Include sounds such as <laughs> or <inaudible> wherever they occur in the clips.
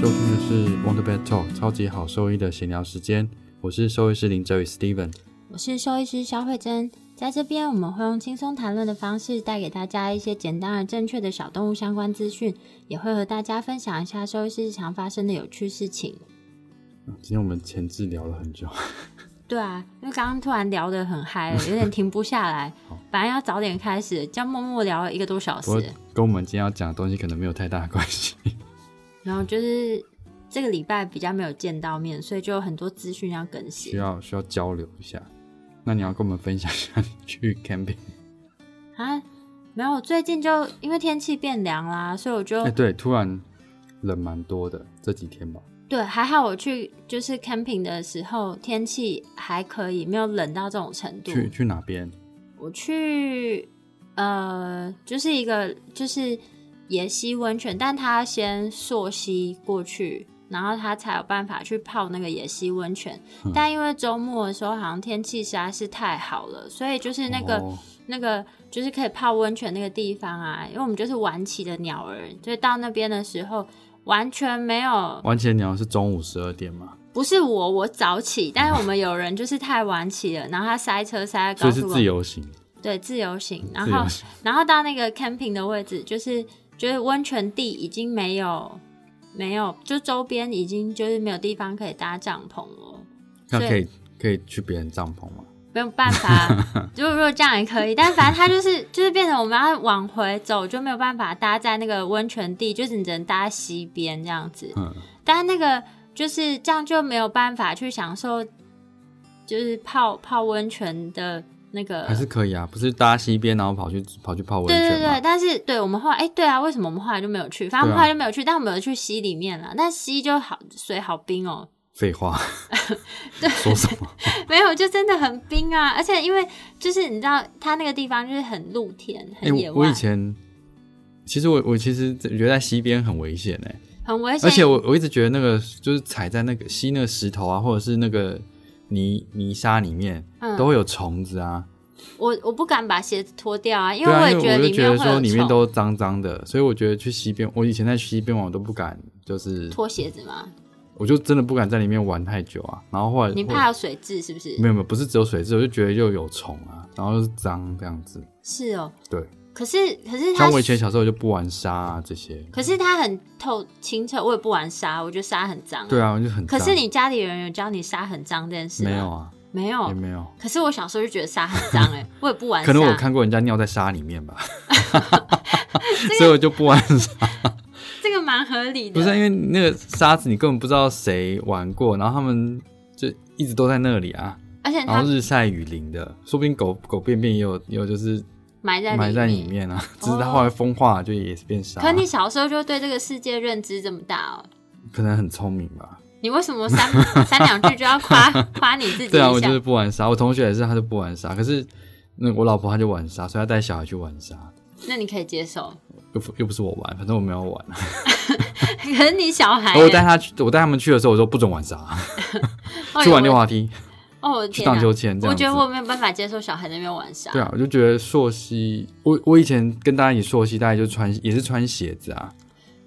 收听的是《Wonder Pet Talk》超级好兽医的闲聊时间，我是兽医师林哲宇 Steven，我是兽医师肖慧珍。在这边，我们会用轻松谈论的方式，带给大家一些简单而正确的小动物相关资讯，也会和大家分享一下兽医师日常发生的有趣事情。今天我们前置聊了很久，对啊，因为刚刚突然聊得很嗨，<laughs> 有点停不下来。<laughs> 本来要早点开始，这样默默聊了一个多小时，跟我们今天要讲的东西可能没有太大的关系。然后就是这个礼拜比较没有见到面，所以就有很多资讯要更新，需要需要交流一下。那你要跟我们分享一下去 camping 啊？没有，最近就因为天气变凉啦，所以我就哎，对，突然冷蛮多的这几天吧。对，还好我去就是 camping 的时候天气还可以，没有冷到这种程度。去去哪边？我去呃，就是一个就是野溪温泉，但他先溯溪过去。然后他才有办法去泡那个野溪温泉，但因为周末的时候好像天气实在是太好了，所以就是那个那个就是可以泡温泉那个地方啊，因为我们就是晚起的鸟儿，所以到那边的时候完全没有。晚起的鸟是中午十二点吗？不是我，我早起，但是我们有人就是太晚起了，然后他塞车塞在高速，所以是自由行。对，自由行。然后然后到那个 camping 的位置，就是就是温泉地已经没有。没有，就周边已经就是没有地方可以搭帐篷了。那可以可以去别人帐篷吗？没有办法，<laughs> 如果如果这样也可以，但反正它就是就是变成我们要往回走，就没有办法搭在那个温泉地，就是你只能搭西边这样子。嗯，但那个就是这样就没有办法去享受，就是泡泡温泉的。那个还是可以啊，不是搭西边，然后跑去跑去泡温泉对对对，但是对我们后来，哎，对啊，为什么我们后来就没有去？反正我们后来就没有去，但我们有去溪里面了。那溪就好，水好冰哦。废话，<laughs> 对，说什么？<laughs> 没有，就真的很冰啊！而且因为就是你知道，它那个地方就是很露天，很野外。我以前其实我我其实觉得在溪边很危险哎，很危险。而且我我一直觉得那个就是踩在那个溪那个石头啊，或者是那个。泥泥沙里面都会有虫子啊！我我不敢把鞋子脱掉啊，因为我也觉得里面说里面都脏脏的，所以我觉得去溪边，我以前在溪边玩我都不敢，就是脱鞋子吗？我就真的不敢在里面玩太久啊。然后后来你怕有水渍是不是？没有没有，不是只有水渍，我就觉得又有虫啊，然后又是脏这样子。是哦，对。可是可是，像我以前小时候就不玩沙啊这些。可是它很透清澈，我也不玩沙，我觉得沙很脏。对啊，我就很。可是你家里人有教你沙很脏这件事没有啊？没有，也没有。可是我小时候就觉得沙很脏哎，<laughs> 我也不玩。可能我看过人家尿在沙里面吧，<laughs> 所以我就不玩沙。<laughs> 这个蛮合理的。不是因为那个沙子，你根本不知道谁玩过，然后他们就一直都在那里啊。而且然后日晒雨淋的，说不定狗狗便便也有也有就是。埋在埋在里面啊，<laughs> 只是它后来风化，就也是变沙。可你小时候就对这个世界认知这么大哦？可能很聪明吧？你为什么三 <laughs> 三两句就要夸夸你自己？对啊，我就是不玩沙。我同学也是，他就不玩沙。可是那我老婆她就玩沙，所以她带小孩去玩沙。那你可以接受？又又不是我玩，反正我没有玩。<laughs> 可是你小孩，我带他去，我带他们去的时候，我说不准玩沙，去玩溜滑梯。哦，去荡秋千，我觉得我没有办法接受小孩在那边玩沙。对啊，我就觉得朔溪，我我以前跟大家一起朔溪，大家就穿也是穿鞋子啊。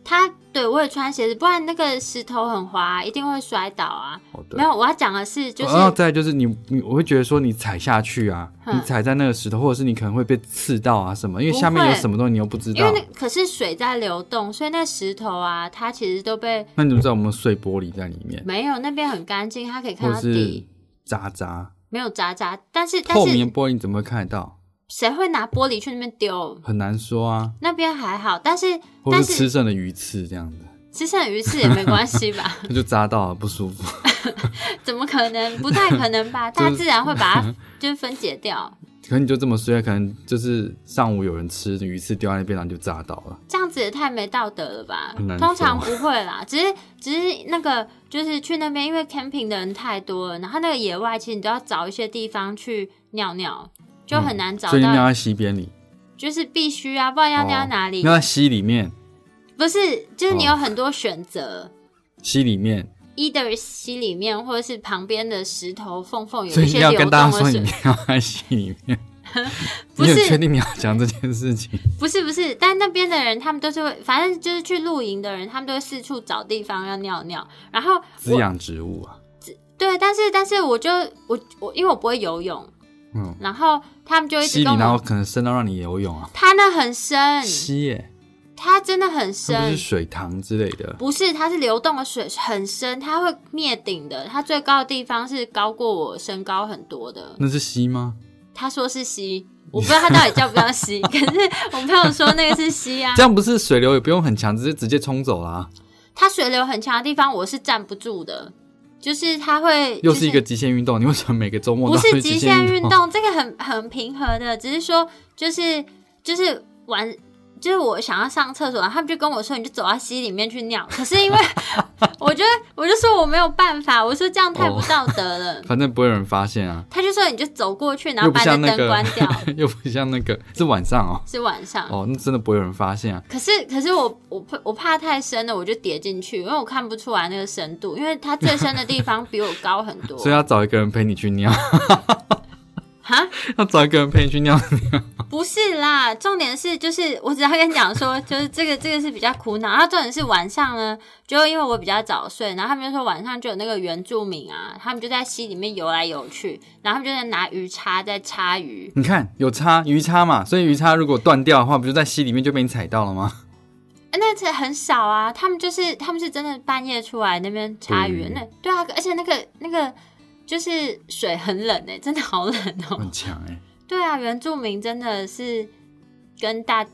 他对我也穿鞋子，不然那个石头很滑，一定会摔倒啊。没有，我要讲的是，就是再就是你你，我会觉得说你踩下去啊，你踩在那个石头，或者是你可能会被刺到啊什么，因为下面有什么东西你又不知道。因为那可是水在流动，所以那石头啊，它其实都被。那你怎么知道我们碎玻璃在里面？没有，那边很干净，它可以看到底。渣渣没有渣渣，但是透明玻璃你怎么会看得到？谁会拿玻璃去那边丢？很难说啊。那边还好，但是或是吃剩的鱼刺这样的，吃剩的鱼刺也没关系吧？<laughs> 那就扎到了不舒服。<laughs> 怎么可能？不太可能吧？<laughs> 大自然会把它就是分解掉。可可能你就这么衰，可能就是上午有人吃鱼刺掉在那边，然后就炸到了。这样子也太没道德了吧？通常不会啦，只是只是那个就是去那边，因为 camping 的人太多了，然后那个野外其实你都要找一些地方去尿尿，就很难找到，所以尿在溪边里，就是必须啊，不然要尿在哪里？尿在溪里面，不是，就是你有很多选择。溪里面，either 溪里面，或者是旁边的石头缝缝有一些所以你要跟大家说你动的水，尿在溪里面。<laughs> 不是。你确定你要讲这件事情？不是不是，但那边的人他们都是会，反正就是去露营的人，他们都会四处找地方要尿尿。然后滋养植物啊，对，但是但是我就我我因为我不会游泳，嗯，然后他们就一溪里直跟我，然后可能深到让你游泳啊，它那很深，溪耶，它真的很深是。水塘之类的，不是，它是流动的水，很深，它会灭顶的。它最高的地方是高过我身高很多的。那是溪吗？他说是溪，我不知道他到底叫不叫溪，<laughs> 可是我朋友说那个是溪啊这。样不是水流也不用很强，直接直接冲走啦，它水流很强的地方，我是站不住的，就是它会，又是一个极限运动。你为什么每个周末不是极限？运动，这个很很平和的，只是说就是就是玩。就是我想要上厕所，他们就跟我说，你就走到溪里面去尿。可是因为 <laughs> 我觉得，我就说我没有办法，我说这样太不道德了。<laughs> 反正不会有人发现啊，他就说你就走过去，然后把那个灯关掉。<laughs> 又不像那个是晚上哦。是晚上，哦，那真的不会有人发现啊。可是可是我我怕我怕太深了，我就跌进去，因为我看不出来那个深度，因为它最深的地方比我高很多。所以要找一个人陪你去尿，哈，要找一个人陪你去尿尿。不是啦，重点是就是我只要跟你讲说，<laughs> 就是这个这个是比较苦恼。然后重点是晚上呢，就因为我比较早睡，然后他们就说晚上就有那个原住民啊，他们就在溪里面游来游去，然后他们就在拿鱼叉在叉鱼。你看有叉鱼叉嘛，所以鱼叉如果断掉的话，不就在溪里面就被你踩到了吗？欸那次很少啊，他们就是他们是真的半夜出来那边叉鱼，对那对啊，而且那个那个就是水很冷哎、真的好冷哦、很强哎、对啊，原住民真的是跟大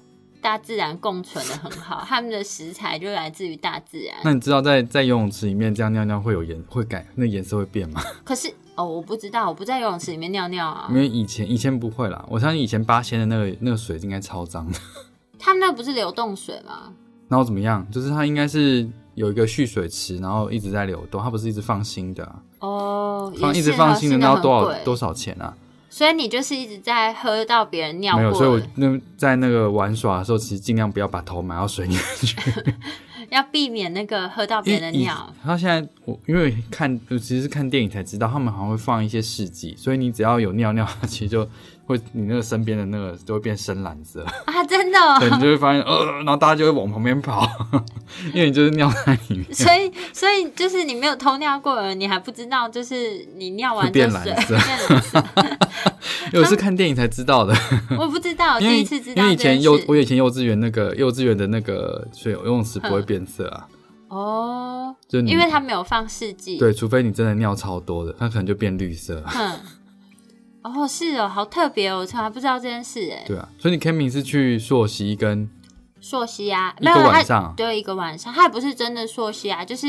大自然共存的很好，他们的食材就来自于大自然。那你知道在在游泳池里面这样尿尿会有颜会改那颜色会变吗？<laughs> 可是哦，我不知道，我不在游泳池里面尿尿啊因。为以前以前不会啦，我相信以前八仙的那个那个水应该超脏的。<laughs> 他们那不是流动水吗？然后怎么样？就是它应该是有一个蓄水池，然后一直在流动，它不是一直放新的、啊，哦，放一直放新的，那那要多少多少钱啊？所以你就是一直在喝到别人尿没有，所以我，那在那个玩耍的时候，其实尽量不要把头埋到水里面去。<laughs> 要避免那个喝到别人的尿。他现在我因为看，我其实是看电影才知道，他们好像会放一些试剂，所以你只要有尿尿，它其实就会你那个身边的那个就会变深蓝色，啊，真的、哦，<laughs> 对，你就会发现呃，然后大家就会往旁边跑，<laughs> 因为你就是尿在里面。<laughs> 所以所以就是你没有偷尿过你还不知道，就是你尿完会变蓝色。变蓝色。因为我是看电影才知道的，我不知道，第一次知道因为以前幼我以前幼稚园那个幼稚园的那个水游泳池不会变色啊，哦，就因为它没有放试剂。，对，除非你真的尿超多的，它可能就变绿色。哼，哦，是哦，好特别哦，我从来不知道这件事哎。对啊，所以你 camping 是去溯溪跟溯溪啊，没有他晚上啊对，一个晚上，它也不是真的溯溪啊，就是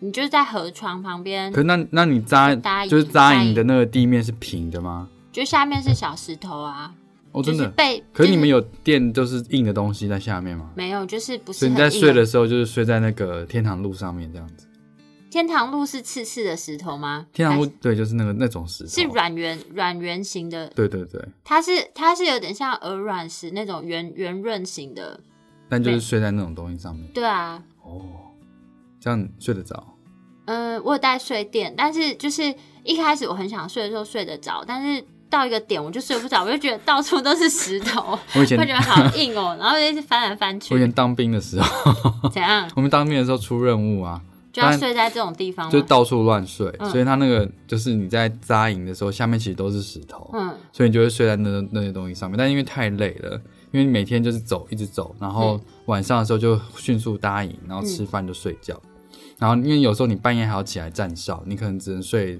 你就是在河床旁边可，是那那你扎搭就是扎营的那个地面是平的吗？就下面是小石头啊，哦，真的。被。可是你们有垫都是硬的东西在下面吗？没有？就是不是所以你在睡的时候就是睡在那个天堂路上面这样子。天堂路是刺刺的石头吗？天堂路还对，就是那个那种石头。是软圆软圆形的，对对对，它是它是有点像鹅卵石那种圆圆润型的。但就是睡在那种东西上面。对啊，哦，这样睡得着。嗯，我有带睡垫，但是就是一开始我很想睡的时候睡得着，但是到一个点我就睡不着，我就觉得到处都是石头，我以前会觉得好硬哦，然后就一直翻来翻去我以，前当兵的时候，怎样我们当兵的时候出任务啊，就要睡在这种地方？就到处乱睡，嗯所以它那个就是你在扎营的时候，下面其实都是石头，嗯，所以你就会睡在那那些东西上面。但因为太累了，因为你每天就是走一直走，然后晚上的时候就迅速搭营，然后吃饭就睡觉。然后因为有时候你半夜还要起来站哨，你可能只能睡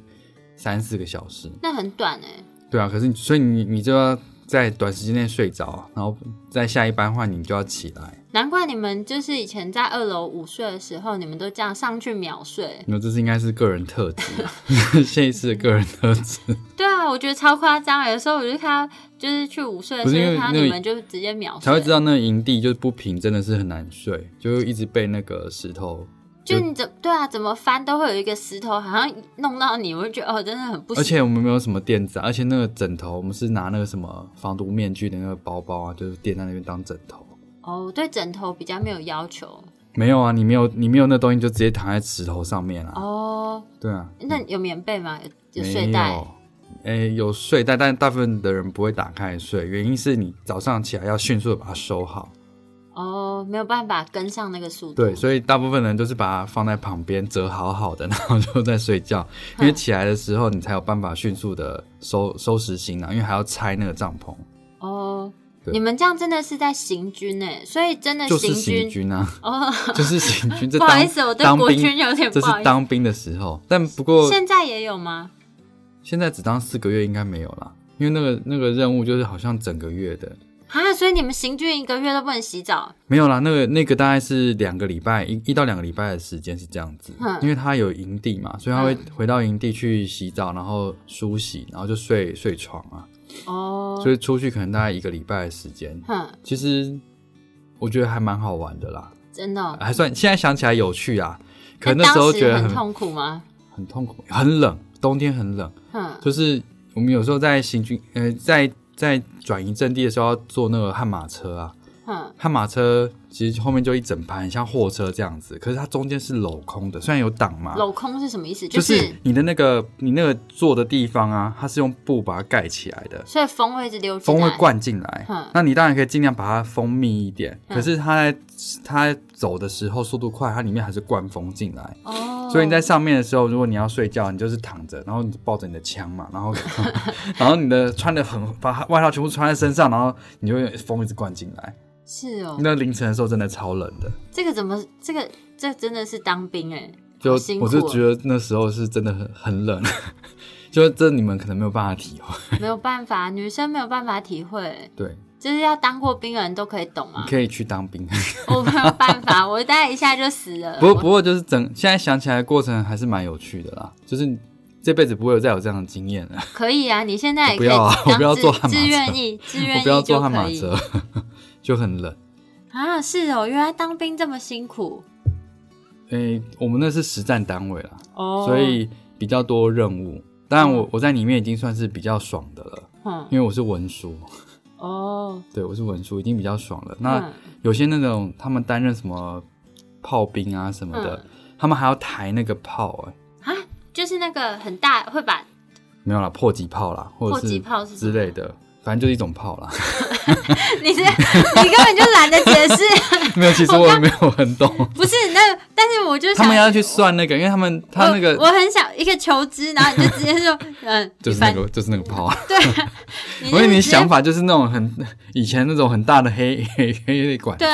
三四个小时。那很短哎、对啊，可是你所以你你就要在短时间内睡着，然后在下一班换你就要起来。难怪你们就是以前在二楼午睡的时候，你们都这样上去秒睡。那这是应该是个人特质，谢医师的个人特质。对啊，我觉得超夸张。有时候我就看到，就是去午睡的时候，看到你们就直接秒睡，才会知道那个营地就是不平，真的是很难睡，就一直被那个石头。就你怎对啊，怎么翻都会有一个石头，好像弄到你，我就觉得哦，真的很不。而且我们没有什么垫子，而且那个枕头，我们是拿那个什么防毒面具的那个包包啊，就是垫在那边当枕头。哦，对枕头比较没有要求。没有啊，你没有你没有那东西就直接躺在石头上面啊。哦，对啊。那有棉被吗？有睡袋？哎，有睡袋，但大部分的人不会打开睡，原因是你早上起来要迅速的把它收好。哦，没有办法跟上那个速度。对，所以大部分人都是把它放在旁边折好好的，然后就在睡觉。<laughs> 因为起来的时候你才有办法迅速的收收拾行囊，因为还要拆那个帐篷。哦。你们这样真的是在行军哎，所以真的就是行军啊，哦，<laughs> 就是行军。<laughs> 不好意思，我对国军有点不好意思。这是当兵的时候，但不过现在也有吗？现在只当四个月应该没有啦，因为那个那个任务就是好像整个月的啊，所以你们行军一个月都不能洗澡？没有啦，那个那个大概是两个礼拜一一到两个礼拜的时间是这样子，因为他有营地嘛，所以他会回到营地去洗澡，然后梳洗，然后就睡睡床啊。哦，所以出去可能大概一个礼拜的时间。哼，其实我觉得还蛮好玩的啦，真的，还算现在想起来有趣啊。可那时候觉得很痛苦吗？很痛苦，很冷，冬天很冷。嗯，就是我们有时候在行军，呃，在在转移阵地的时候要坐那个悍马车啊。嗯，悍马车。其实后面就一整排，像货车这样子，可是它中间是镂空的，虽然有挡嘛。镂空是什么意思？就是你的那个你那个坐的地方啊，它是用布把它盖起来的，所以风会一直流，风会灌进来。那你当然可以尽量把它封密一点，可是它在它走的时候速度快，它里面还是灌风进来。哦。所以你在上面的时候，如果你要睡觉，你就是躺着，然后你抱着你的枪嘛，然后 <laughs> 然后你的穿的很把外套全部穿在身上，然后你就风一直灌进来。是哦，那凌晨的时候真的超冷的。这个怎么？这个这真的是当兵哎，就我就觉得那时候是真的很很冷，<laughs> 就这你们可能没有办法体会，没有办法，<laughs> 女生没有办法体会。对，就是要当过兵的人都可以懂啊。可以去当兵，<laughs> 我没有办法，我待一下就死了。不过不过就是整现在想起来过程还是蛮有趣的啦，就是这辈子不会有再有这样的经验了。可以啊，你现在也不要啊，我不要坐悍马车，自愿意，自愿意，我不要坐悍马车。就很冷啊！是哦，原来当兵这么辛苦。诶，我们那是实战单位啦，哦，所以比较多任务。当然，我我在里面已经算是比较爽的了，嗯，因为我是文书。哦，<laughs> 对，我是文书，已经比较爽了。那有些那种他们担任什么炮兵啊什么的，他们还要抬那个炮，哎，啊，就是那个很大会把没有啦，迫击炮啦，或者是炮之类的。反正就是一种炮啦。<laughs> 你是你根本就懒得解释。<laughs> 没有，其实我也没有很懂。<laughs> 不是那，但是我就他们要去算那个，因为他们他那个我很想一个球支，然后你就直接说嗯，就是那个就是那个炮。对，我以为你想法就是那种很以前那种很大的黑黑黑管子，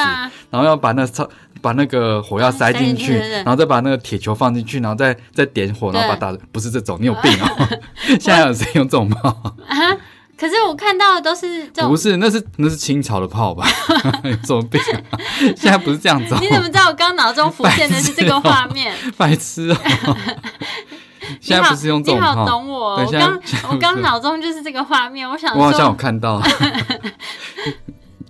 然后要把那超把那个火药塞进去，然后再把那个铁球放进去，然后再再点火，然后把打不是这种，你有病哦！现在有谁用这种炮啊？可是我看到的都是这种，不是，那是那是清朝的炮吧？<laughs> 有什么病？<laughs> 现在不是这样子。你怎么知道我刚脑中浮现的是这个画面？<laughs> 白痴哦！现在不是用这种炮。你好懂我，我刚我刚脑中就是这个画面。我想，我好像有看到。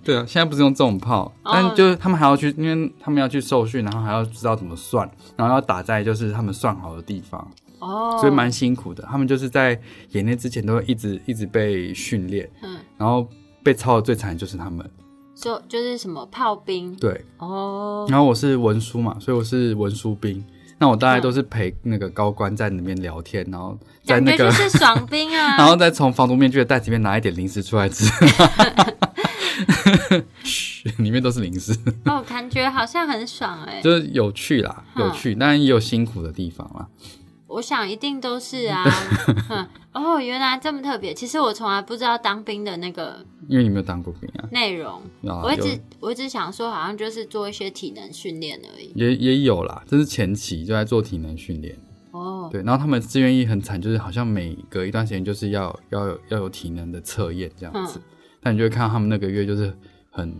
对啊，现在不是用这种炮，但就是他们还要去，因为他们要去受训，然后还要知道怎么算，然后要打在就是他们算好的地方。哦，所以蛮辛苦的。他们就是在演练之前都会一直一直被训练，嗯，然后被操的最惨的就是他们，就就是什么炮兵，对，哦，然后我是文书嘛，所以我是文书兵。那我大概都是陪那个高官在里面聊天，然后在那个是爽兵啊，<laughs> 然后再从防毒面具的袋子里面拿一点零食出来吃，嘘，<laughs> 里面都是零食。哦，感觉好像很爽哎，就是有趣啦，有趣，当然也有辛苦的地方啦。我想一定都是啊，<laughs> 哦，原来这么特别。其实我从来不知道当兵的那个，因为你没有当过兵啊。内容，我一直我一直想说，好像就是做一些体能训练而已。也也有啦，这是前期就在做体能训练。哦，对，然后他们志愿役很惨，就是好像每隔一段时间就是要要有要有体能的测验这样子。但你就会看到他们那个月就是很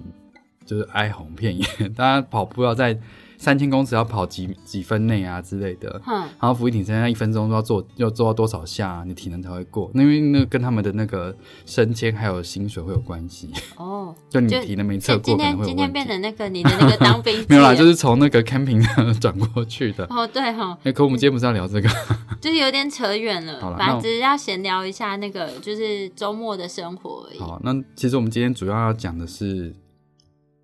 就是哀鸿遍野，<laughs> 大家跑步要在。三千公尺要跑几几分内啊之类的，嗯，然后俯卧撑现在一分钟都要做，要做到多少下，你体能才会过？那因为那跟他们的那个升迁还有薪水会有关系哦。<laughs> 就你体能没测过，今天今天变成那个你的那个当兵 <laughs> 没有啦，就是从那个 camping 转过去的。哦，对哈。哎，可我们今天不是要聊这个，<laughs> 就是有点扯远了。好了，反正只是要闲聊一下那个就是周末的生活而已。好，那其实我们今天主要要讲的是，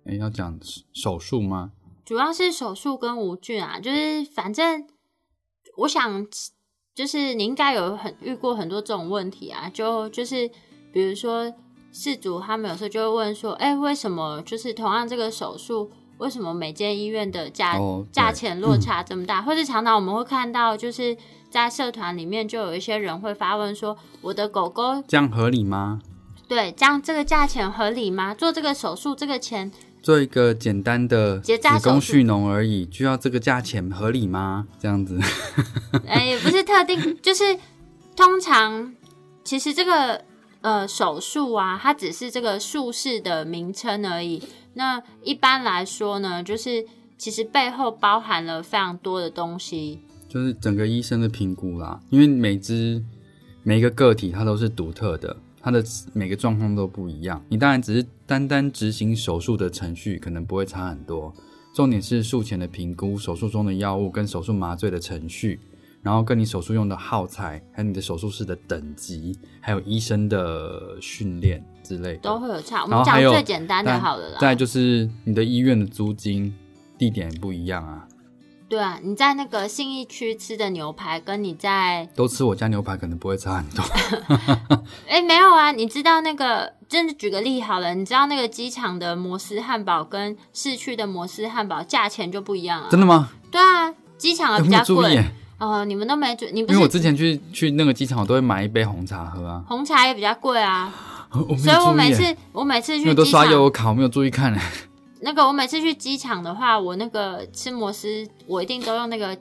哎，要讲手术吗？主要是手术跟无菌啊，就是反正我想，就是你应该有很遇过很多这种问题啊，就就是比如说事主他们有时候就会问说，哎，为什么就是同样这个手术，为什么每间医院的价价钱落差这么大？或者常常我们会看到，就是在社团里面就有一些人会发问说，我的狗狗这样合理吗？对，这样这个价钱合理吗？做这个手术这个钱。做一个简单的子宫蓄脓而已，就要这个价钱合理吗？这样子，<laughs> 哎，也不是特定，<laughs> 就是通常其实这个呃手术啊，它只是这个术式的名称而已。那一般来说呢，就是其实背后包含了非常多的东西，就是整个医生的评估啦。因为每只每一个个体它都是独特的。它的每个状况都不一样，你当然只是单单执行手术的程序，可能不会差很多。重点是术前的评估、手术中的药物跟手术麻醉的程序，然后跟你手术用的耗材，还有你的手术室的等级，还有医生的训练之类的，都会有差。我们讲最简单的好了啦。再就是你的医院的租金地点不一样啊。对啊，你在那个信义区吃的牛排，跟你在都吃我家牛排，可能不会差很多。<laughs> <laughs> 哎，没有啊，你知道那个，真的举个例好了，你知道那个机场的摩斯汉堡跟市区的摩斯汉堡价钱就不一样啊？真的吗？对啊，机场的比较贵。哦，你们都没注，你不是？因为我之前去去那个机场，我都会买一杯红茶喝啊。红茶也比较贵啊，<laughs> 所以我每次我每次去都刷油卡，我没有注意看嘞。<laughs> 那个我每次去机场的话，我那个吃摩斯，我一定都用那个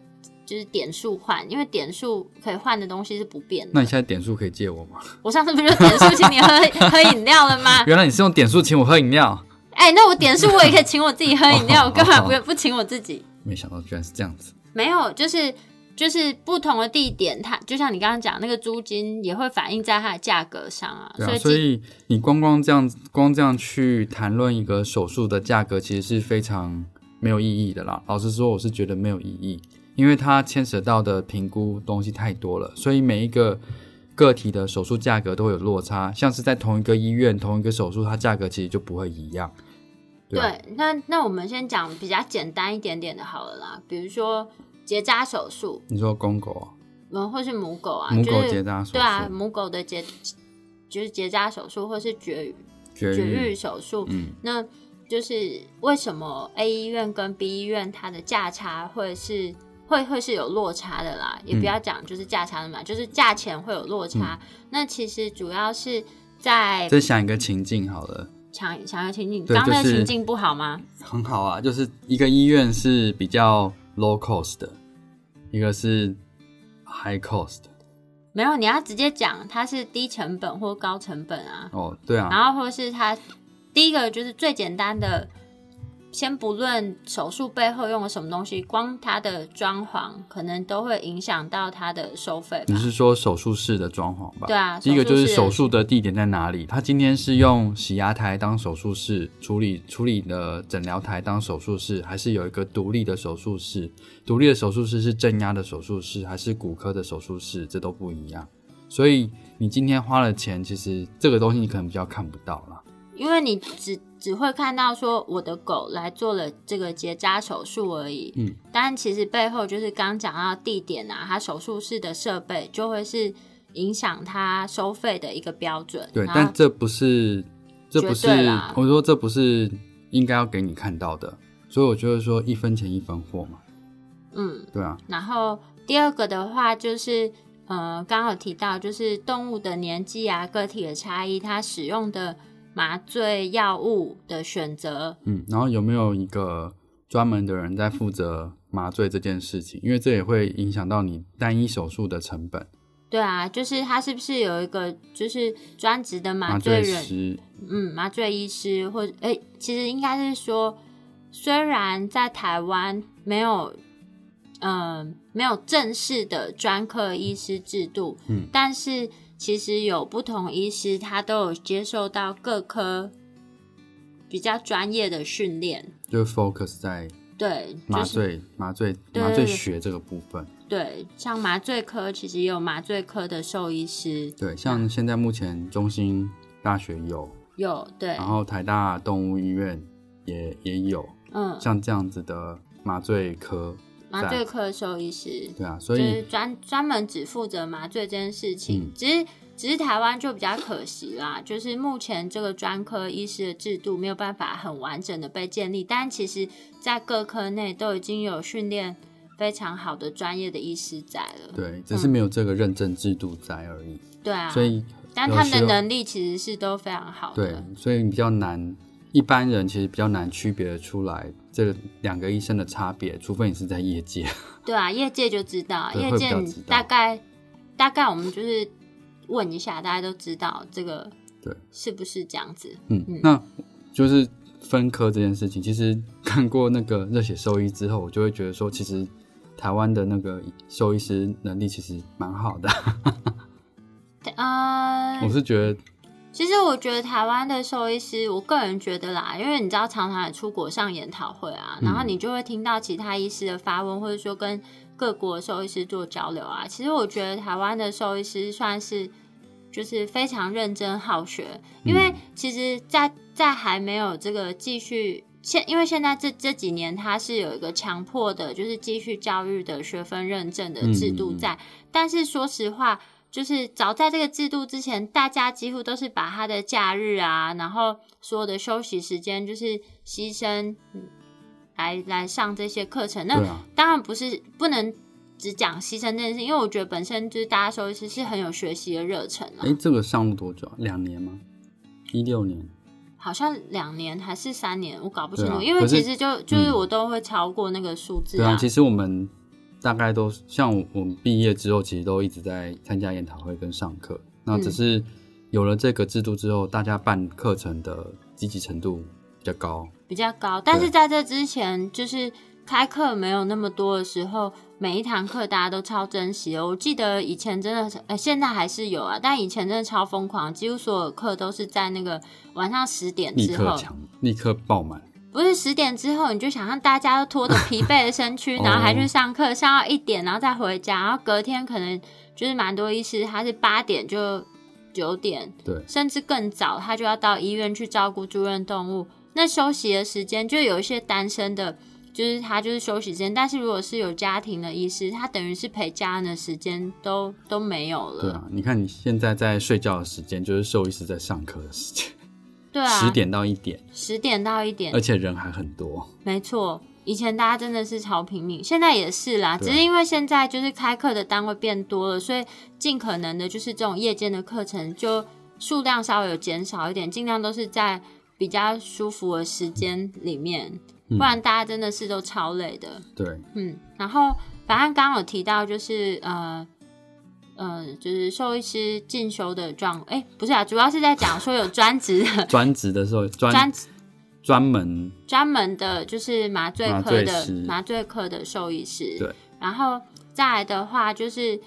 就是点数换，因为点数可以换的东西是不变的。那你现在点数可以借我吗？我上次不就点数请你喝 <laughs> 喝饮料了吗？<laughs> 原来你是用点数请我喝饮料。哎，那我点数我也可以请我自己喝饮料，我干嘛不不请我自己？没想到居然是这样子。没有，就是。就是不同的地点，它就像你刚刚讲那个租金也会反映在它的价格上啊。对啊，所以你光光这样光这样去谈论一个手术的价格，其实是非常没有意义的啦。老实说，我是觉得没有意义，因为它牵扯到的评估东西太多了，所以每一个个体的手术价格都会有落差。像是在同一个医院同一个手术，它价格其实就不会一样。对，那那我们先讲比较简单一点点的好了啦，比如说。结扎手术，你说公狗啊？嗯，或是母狗啊？母狗结扎手术，对啊，母狗的结就是结扎手术，或是绝绝育手术。嗯，那就是为什么 A 医院跟 B 医院它的价差会是会会是有落差的啦？也不要讲就是价差的嘛，就是价钱会有落差。那其实主要是在再想一个情境好了，想想一个情境，刚那个情境不好吗？<laughs> 很好啊，就是一个医院是比较。low cost 的，一个是 high cost 没有，你要直接讲它是低成本或高成本啊。哦，对啊。然后或是它第一个就是最简单的。先不论手术背后用了什么东西，光它的装潢可能都会影响到它的收费。你是说手术室的装潢吧？对啊，第一个就是手术的地点在哪里？他今天是用洗牙台当手术室处理处理的诊疗台当手术室，还是有一个独立的手术室？独立的手术室是正压的手术室，还是骨科的手术室？这都不一样。所以你今天花了钱，其实这个东西你可能比较看不到了，因为你只。只会看到说我的狗来做了这个结扎手术而已，嗯，但其实背后就是刚讲到地点啊，它手术室的设备就会是影响它收费的一个标准。对，但这不是，这不是，我说这不是应该要给你看到的，所以我就是说一分钱一分货嘛。嗯，对啊。然后第二个的话就是，呃，刚好提到就是动物的年纪啊，个体的差异，它使用的。麻醉药物的选择，嗯，然后有没有一个专门的人在负责麻醉这件事情？因为这也会影响到你单一手术的成本。对啊，就是他是不是有一个就是专职的麻醉人？嗯，麻醉医师或者哎，其实应该是说，虽然在台湾没有嗯没有正式的专科医师制度，嗯，但是其实有不同医师他都有接受到各科比较专业的训练，就 focus 在。对麻醉麻醉麻醉学这个部分，对，像麻醉科其实也有麻醉科的兽医师，对，像现在目前中心大学有有对，然后台大动物医院也也有，嗯，像这样子的麻醉科麻醉科兽医师，对啊，所以专专门只负责麻醉这件事情，只是。只是台湾就比较可惜啦，就是目前这个专科医师的制度没有办法很完整的被建立，但其实，在各科内都已经有训练非常好的专业的医师在了。对，只是没有这个认证制度在而已。对啊，所以但他们的能力其实是都非常好的。对，所以比较难，一般人其实比较难区别出来这两个医生的差别，除非你是在业界。对啊，业界就知道，业界大概大概我们就是。问一下，大家都知道这个对是不是这样子？嗯，嗯那就是分科这件事情。其实看过那个热血兽医之后，我就会觉得说，其实台湾的那个兽医师能力其实蛮好的。啊，<laughs> 我是觉得，其实我觉得台湾的兽医师，我个人觉得啦，因为你知道常常也出国上研讨会啊，然后你就会听到其他医师的发问，或者说跟。各国兽医师做交流啊，其实我觉得台湾的兽医师算是就是非常认真好学，因为其实，在在还没有这个继续现，因为现在这这几年它是有一个强迫的，就是继续教育的学分认证的制度在，但是说实话，就是早在这个制度之前，大家几乎都是把他的假日啊，然后所有的休息时间就是牺牲。来来上这些课程，那当然不是不能只讲牺牲这件事，因为我觉得本身就是大家说其实是很有学习的热忱哎，这个项目多久？两年吗？一六年？好像两年还是三年？我搞不清楚，因为其实就就是我都会超过那个数字。对啊，其实我们大概都像我们毕业之后，其实都一直在参加研讨会跟上课。那只是有了这个制度之后，大家办课程的积极程度比较高。比较高，但是在这之前，就是开课没有那么多的时候，每一堂课大家都超珍惜哦。我记得以前真的是，呃，现在还是有啊，但以前真的超疯狂，几乎所有课都是在那个晚上十点之后，立刻爆满。不是十点之后，你就想让大家都拖着疲惫的身躯，然后还去上课，上到一点，然后再回家，然后隔天可能就是蛮多医师，他是八点就九点，对，甚至更早，他就要到医院去照顾住院动物。那休息的时间就有一些单身的，就是他就是休息时间，但是如果是有家庭的医师，他等于是陪家人的时间都都没有了。对啊，你看你现在在睡觉的时间，就是兽医师在上课的时间。对啊，十点到一点，十点到一点，而且人还很多。没错，以前大家真的是超拼命，现在也是啦，只是因为现在就是开课的单位变多了，所以尽可能的就是这种夜间的课程就数量稍微有减少一点，尽量都是在。比较舒服的时间里面，不然大家真的是都超累的。对，嗯，然后反正刚刚有提到，就是呃，呃，就是兽医师进修的状，哎，不是啊，主要是在讲说有专职的 <laughs> 专职的时候专专门专门的，就是麻醉科的麻醉科的兽医师。对，然后再来的话，就是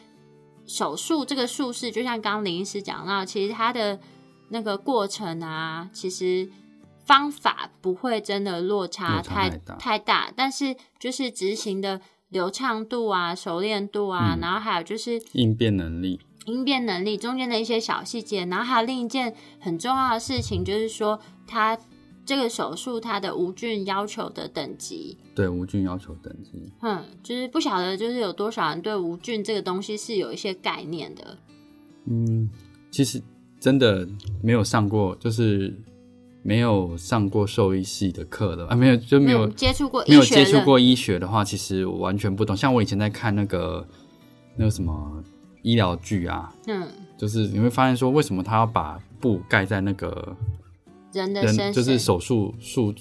手术这个术式，就像刚刚林医师讲到，其实他的。那个过程啊，其实方法不会真的落差太太大，但是就是执行的流畅度啊、熟练度啊，然后还有就是应变能力、应变能力中间的一些小细节，然后还有另一件很重要的事情，就是说它这个手术它的无菌要求的等级，对无菌要求等级，嗯，就是不晓得就是有多少人对无菌这个东西是有一些概念的，嗯，其实。真的没有上过，就是没有上过兽医系的课的啊，没有就没有接触过，没有接触过医学的话，其实我完全不懂。像我以前在看那个那个什么医疗剧啊，嗯，就是你会发现说，为什么他要把布盖在那个人的身，就是手术术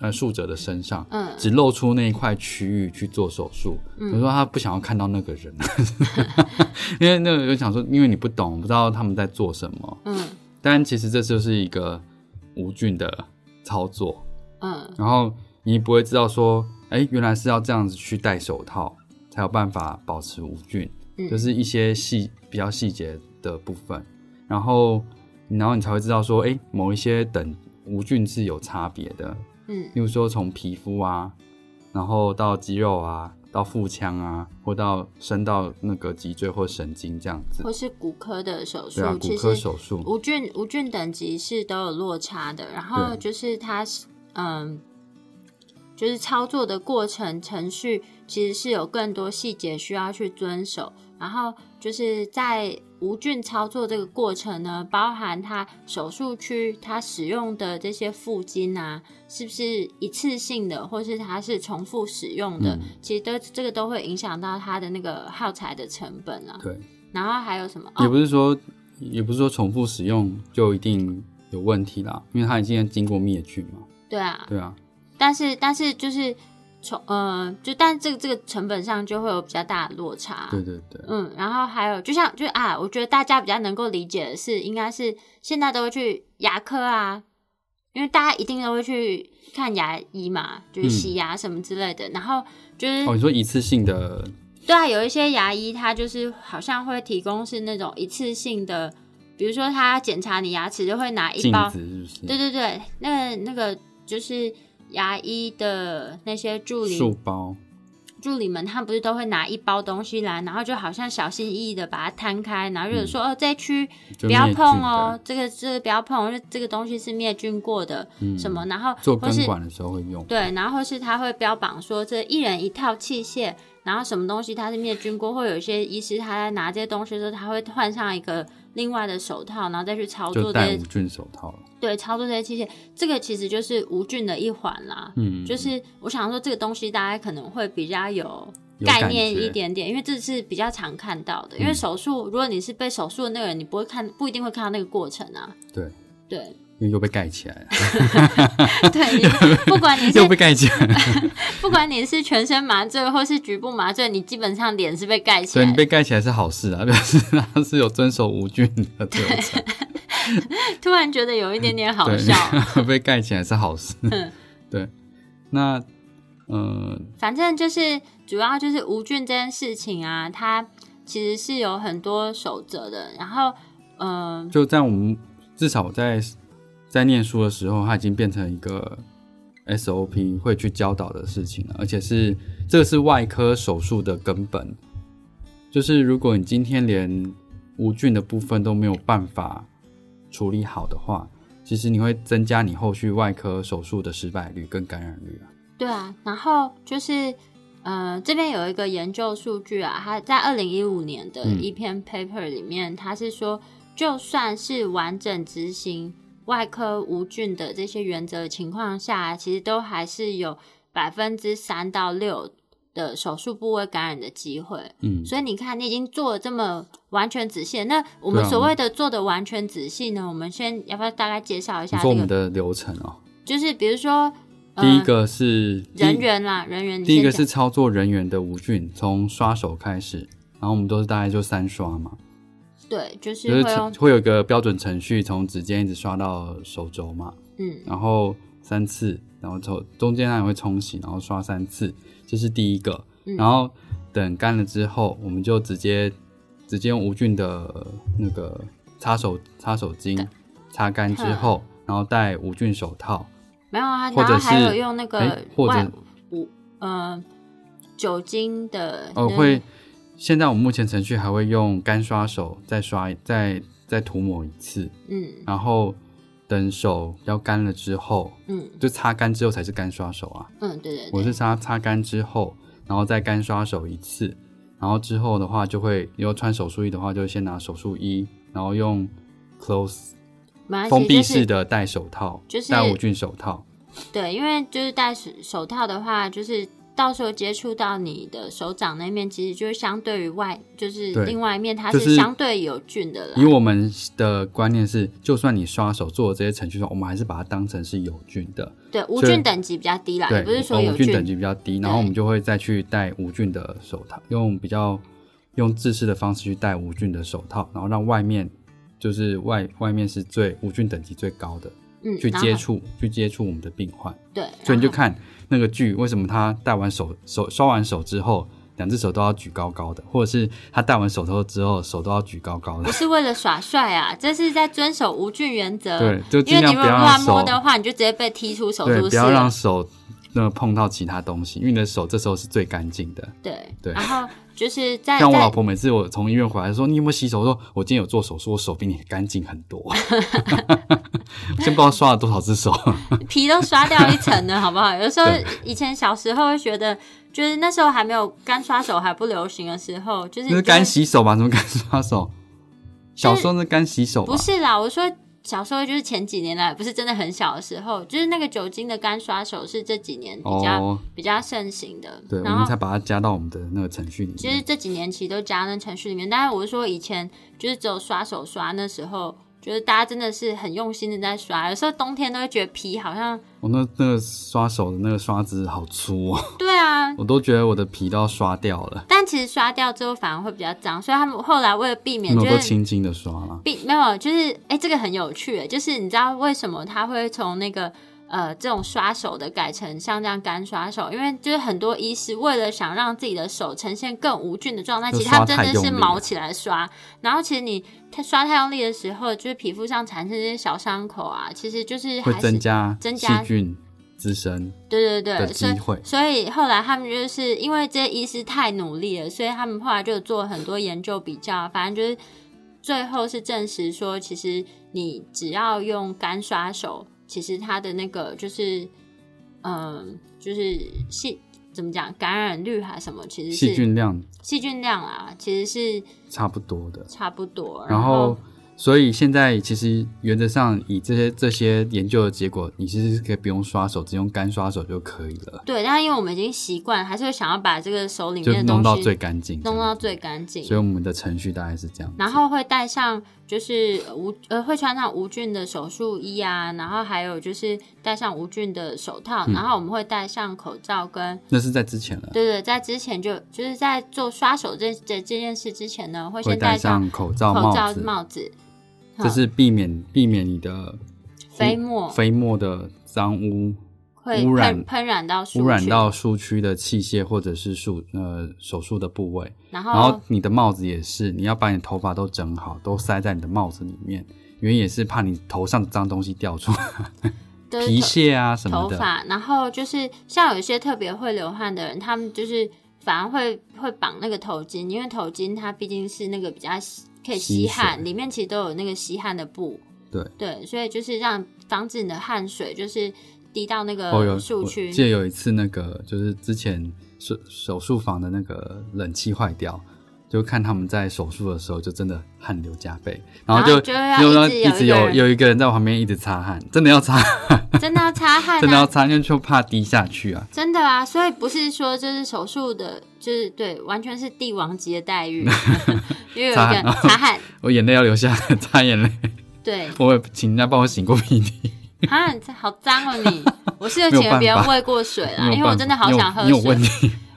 呃术者的身上，嗯，只露出那一块区域去做手术。比如说他不想要看到那个人，<laughs> 因为那个人想说，因为你不懂，不知道他们在做什么。嗯，但其实这就是一个无菌的操作。嗯，然后你不会知道说，哎，原来是要这样子去戴手套才有办法保持无菌，就是一些细比较细节的部分，然后。然后你才会知道说，哎，某一些等无菌是有差别的，嗯，例如说从皮肤啊，然后到肌肉啊，到腹腔啊，或到伸到那个脊椎或神经这样子，或是骨科的手术，骨科手术无菌无菌等级是都有落差的。然后就是它是嗯，就是操作的过程程序其实是有更多细节需要去遵守。然后就是在无菌操作这个过程呢，包含它手术区它使用的这些附巾啊，是不是一次性的，或是它是重复使用的，其实都这个都会影响到它的那个耗材的成本啊。对。然后还有什么？也不是说，也不是说重复使用就一定有问题啦，因为它已经经过灭菌嘛。对啊。对啊。但是，但是就是。从呃，就但这个这个成本上就会有比较大的落差。对对对。嗯，然后还有就像就啊，我觉得大家比较能够理解的是，应该是现在都会去牙科啊，因为大家一定都会去看牙医嘛，就是洗牙什么之类的。然后就是哦，你说一次性的？对啊，有一些牙医他就是好像会提供是那种一次性的，比如说他检查你牙齿就会拿一包，对对对，那那个就是。牙医的那些助理、包。助理们，他们不是都会拿一包东西来，然后就好像小心翼翼的把它摊开，然后就是说哦，这区不要碰哦，这个这个不要碰，这个东西是灭菌过的，什么，然后做根管的时候会用，对，然后是他会标榜说这一人一套器械，然后什么东西它是灭菌过，或有一些医师他在拿这些东西的时候，他会换上一个。另外的手套，然后再去操作这些无菌手套对，操作这些器械，这个其实就是无菌的一环啦。嗯，就是我想说，这个东西大家可能会比较有概念一点点，因为这是比较常看到的。因为手术，如果你是被手术的那个人，你不会看，不一定会看到那个过程啊。对对。因为又被盖起来了，<laughs> 对，<laughs> 不管你是又被盖起来，<laughs> 不管你是全身麻醉或是局部麻醉，你基本上脸是被盖起来。对，你被盖起来是好事啊，表示他是有遵守无菌的流程。突然觉得有一点点好笑，被盖起来是好事。对，那嗯，反正就是主要就是无菌这件事情啊，它其实是有很多守则的。然后，嗯，就在我们至少在。在念书的时候，它已经变成一个 SOP 会去教导的事情了，而且是这个是外科手术的根本。就是如果你今天连无菌的部分都没有办法处理好的话，其实你会增加你后续外科手术的失败率跟感染率啊。对啊，然后就是呃，这边有一个研究数据啊，它在二零一五年的一篇 paper 里面，它是说，就算是完整执行。外科无菌的这些原则情况下，其实都还是有百分之三到六的手术部位感染的机会。嗯，所以你看，你已经做了这么完全仔细，那我们所谓的做的完全仔细呢？我们先要不要大概介绍一下我们的流程哦？就是比如说，第一个是人员啦，人员。第一个是操作人员的无菌，从刷手开始，然后我们都是大概就三刷嘛。对，就是会会有一个标准程序，从指尖一直刷到手肘嘛。嗯，然后三次，然后从中间它也会冲洗，然后刷三次，这是第一个。然后等干了之后，我们就直接直接用无菌的那个擦手擦手巾擦干之后，然后戴无菌手套。没有啊，然后还有用那个或者无呃酒精的哦会。现在我们目前程序还会用干刷手再刷再再涂抹一次，嗯，然后等手要干了之后，嗯，就擦干之后才是干刷手啊，嗯，对对，我是擦擦干之后，然后再干刷手一次，然后之后的话就会，如果穿手术衣的话，就先拿手术衣，然后用 close 封闭式的戴手套，就是戴无菌手套，对，因为就是戴手手套的话，就是。到时候接触到你的手掌那面，其实就是相对于外，就是另外一面，它是相对有菌的。以我们的观念是，就算你刷手做的这些程序上，我们还是把它当成是有菌的。对，无菌等级比较低啦，也不是说有菌等级比较低，然后我们就会再去戴无菌的手套，用比较用自式的方式去戴无菌的手套，然后让外面就是外外面是最无菌等级最高的。去接触，去接触我们的病患。对，所以你就看那个剧，为什么他戴完手手刷完手之后，两只手都要举高高的，或者是他戴完手套之后，手都要举高高的？不是为了耍帅啊，<laughs> 这是在遵守无菌原则。对，就尽量不要乱摸的话，你就直接被踢出手术室。不要让手那碰到其他东西，因为你的手这时候是最干净的。对对，然后。就是在像我老婆每次我从医院回来说你有没有洗手？我说我今天有做手术，我手比你干净很多。<laughs> 先不知道刷了多少只手，皮都刷掉一层了，好不好？<laughs> 有时候以前小时候会觉得，就是那时候还没有干刷手还不流行的时候，就是干洗手吧？什么干刷手？小时候是干洗手？不是啦，我说。小时候就是前几年来，不是真的很小的时候，就是那个酒精的干刷手是这几年比较比较盛行的。对，我们才把它加到我们的那个程序里面。其实这几年其实都加那程序里面，但是我是说以前就是只有刷手刷那时候。觉得大家真的是很用心的在刷，有时候冬天都会觉得皮好像我那那个刷手的那个刷子好粗哦。<laughs> 对啊，我都觉得我的皮都要刷掉了。但其实刷掉之后反而会比较脏，所以他们后来为了避免，就是轻轻的刷了。避没有，就是哎，这个很有趣，就是你知道为什么他会从那个。呃，这种刷手的改成像这样干刷手，因为就是很多医师为了想让自己的手呈现更无菌的状态，其实他真的是毛起来刷。然后其实你他刷太用力的时候，就是皮肤上产生这些小伤口啊，其实就是会增加增加细菌滋生。对对对，所以。所以后来他们就是因为这些医师太努力了，所以他们后来就做很多研究比较，反正就是最后是证实说，其实你只要用干刷手。其实它的那个就是，嗯，就是细怎么讲，感染率还是什么，其实细菌量，细菌量啊，其实是差不多的，差不多。然后。所以现在其实原则上以这些这些研究的结果，你其实是可以不用刷手，只用干刷手就可以了。对，但是因为我们已经习惯，还是会想要把这个手里面弄到最干净，弄到最干净。所以我们的程序大概是这样。然后会带上就是无呃会穿上无菌的手术衣啊，然后还有就是戴上无菌的手套，然后我们会戴上口罩跟那是在之前了。对对，在之前就就是在做刷手这这这件事之前呢，会先戴上口罩、口罩、帽子。这是避免避免你的飞沫飞沫的脏污会污染喷染到污染到术区的器械或者是术呃手术的部位，然后然后你的帽子也是，你要把你头发都整好，都塞在你的帽子里面，因为也是怕你头上的脏东西掉出来，<laughs> 皮屑啊什么的。头发，然后就是像有一些特别会流汗的人，他们就是反而会会绑那个头巾，因为头巾它毕竟是那个比较。可以吸汗，里面其实都有那个吸汗的布。对对，所以就是让防止你的汗水就是滴到那个术区。记得有一次那个就是之前手手术房的那个冷气坏掉，就看他们在手术的时候就真的汗流浃背，然后就就一直有有一个人在我旁边一直擦汗，真的要擦，真的要擦汗，真的要擦，因为就怕滴下去啊。真的啊，所以不是说就是手术的。就是对，完全是帝王级的待遇，<laughs> 因为有一个擦汗，<laughs> 我眼泪要流下来，擦眼泪。对，我请人家帮我擤过鼻涕。<laughs> 啊，好脏哦你！<laughs> 我是有请别人喂过水啦，因为我真的好想喝水。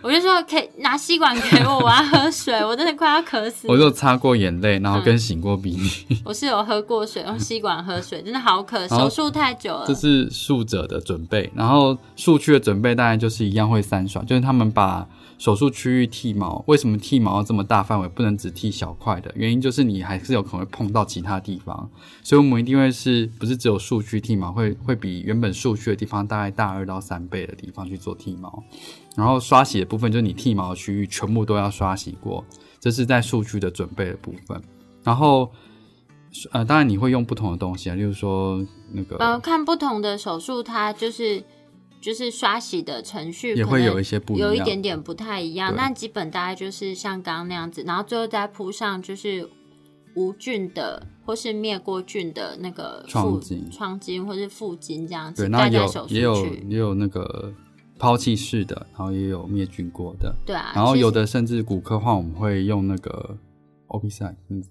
我就说可以拿吸管给我，我要喝水，我真的快要渴死。我就擦过眼泪，然后跟醒过鼻涕。我是有喝过水，用吸管喝水，真的好渴。手术太久了。这是术者的准备，然后术区的准备大概就是一样会三刷，就是他们把。手术区域剃毛，为什么剃毛这么大范围？不能只剃小块的原因就是你还是有可能会碰到其他地方，所以我们一定会是不是只有术区剃毛，会会比原本术区的地方大概大二到三倍的地方去做剃毛。然后刷洗的部分就是你剃毛的区域全部都要刷洗过，这是在术区的准备的部分。然后呃，当然你会用不同的东西啊，例如说那个呃，看不同的手术，它就是。就是刷洗的程序也会有一些不有一点点不太一样，那基本大概就是像刚刚那样子，然后最后再铺上就是无菌的或是灭过菌的那个创巾、创巾或是副巾这样子。对，那有也有也有那个抛弃式的，然后也有灭菌过的。对啊。然后有的甚至骨科话，我们会用那个 O P 赛，嗯。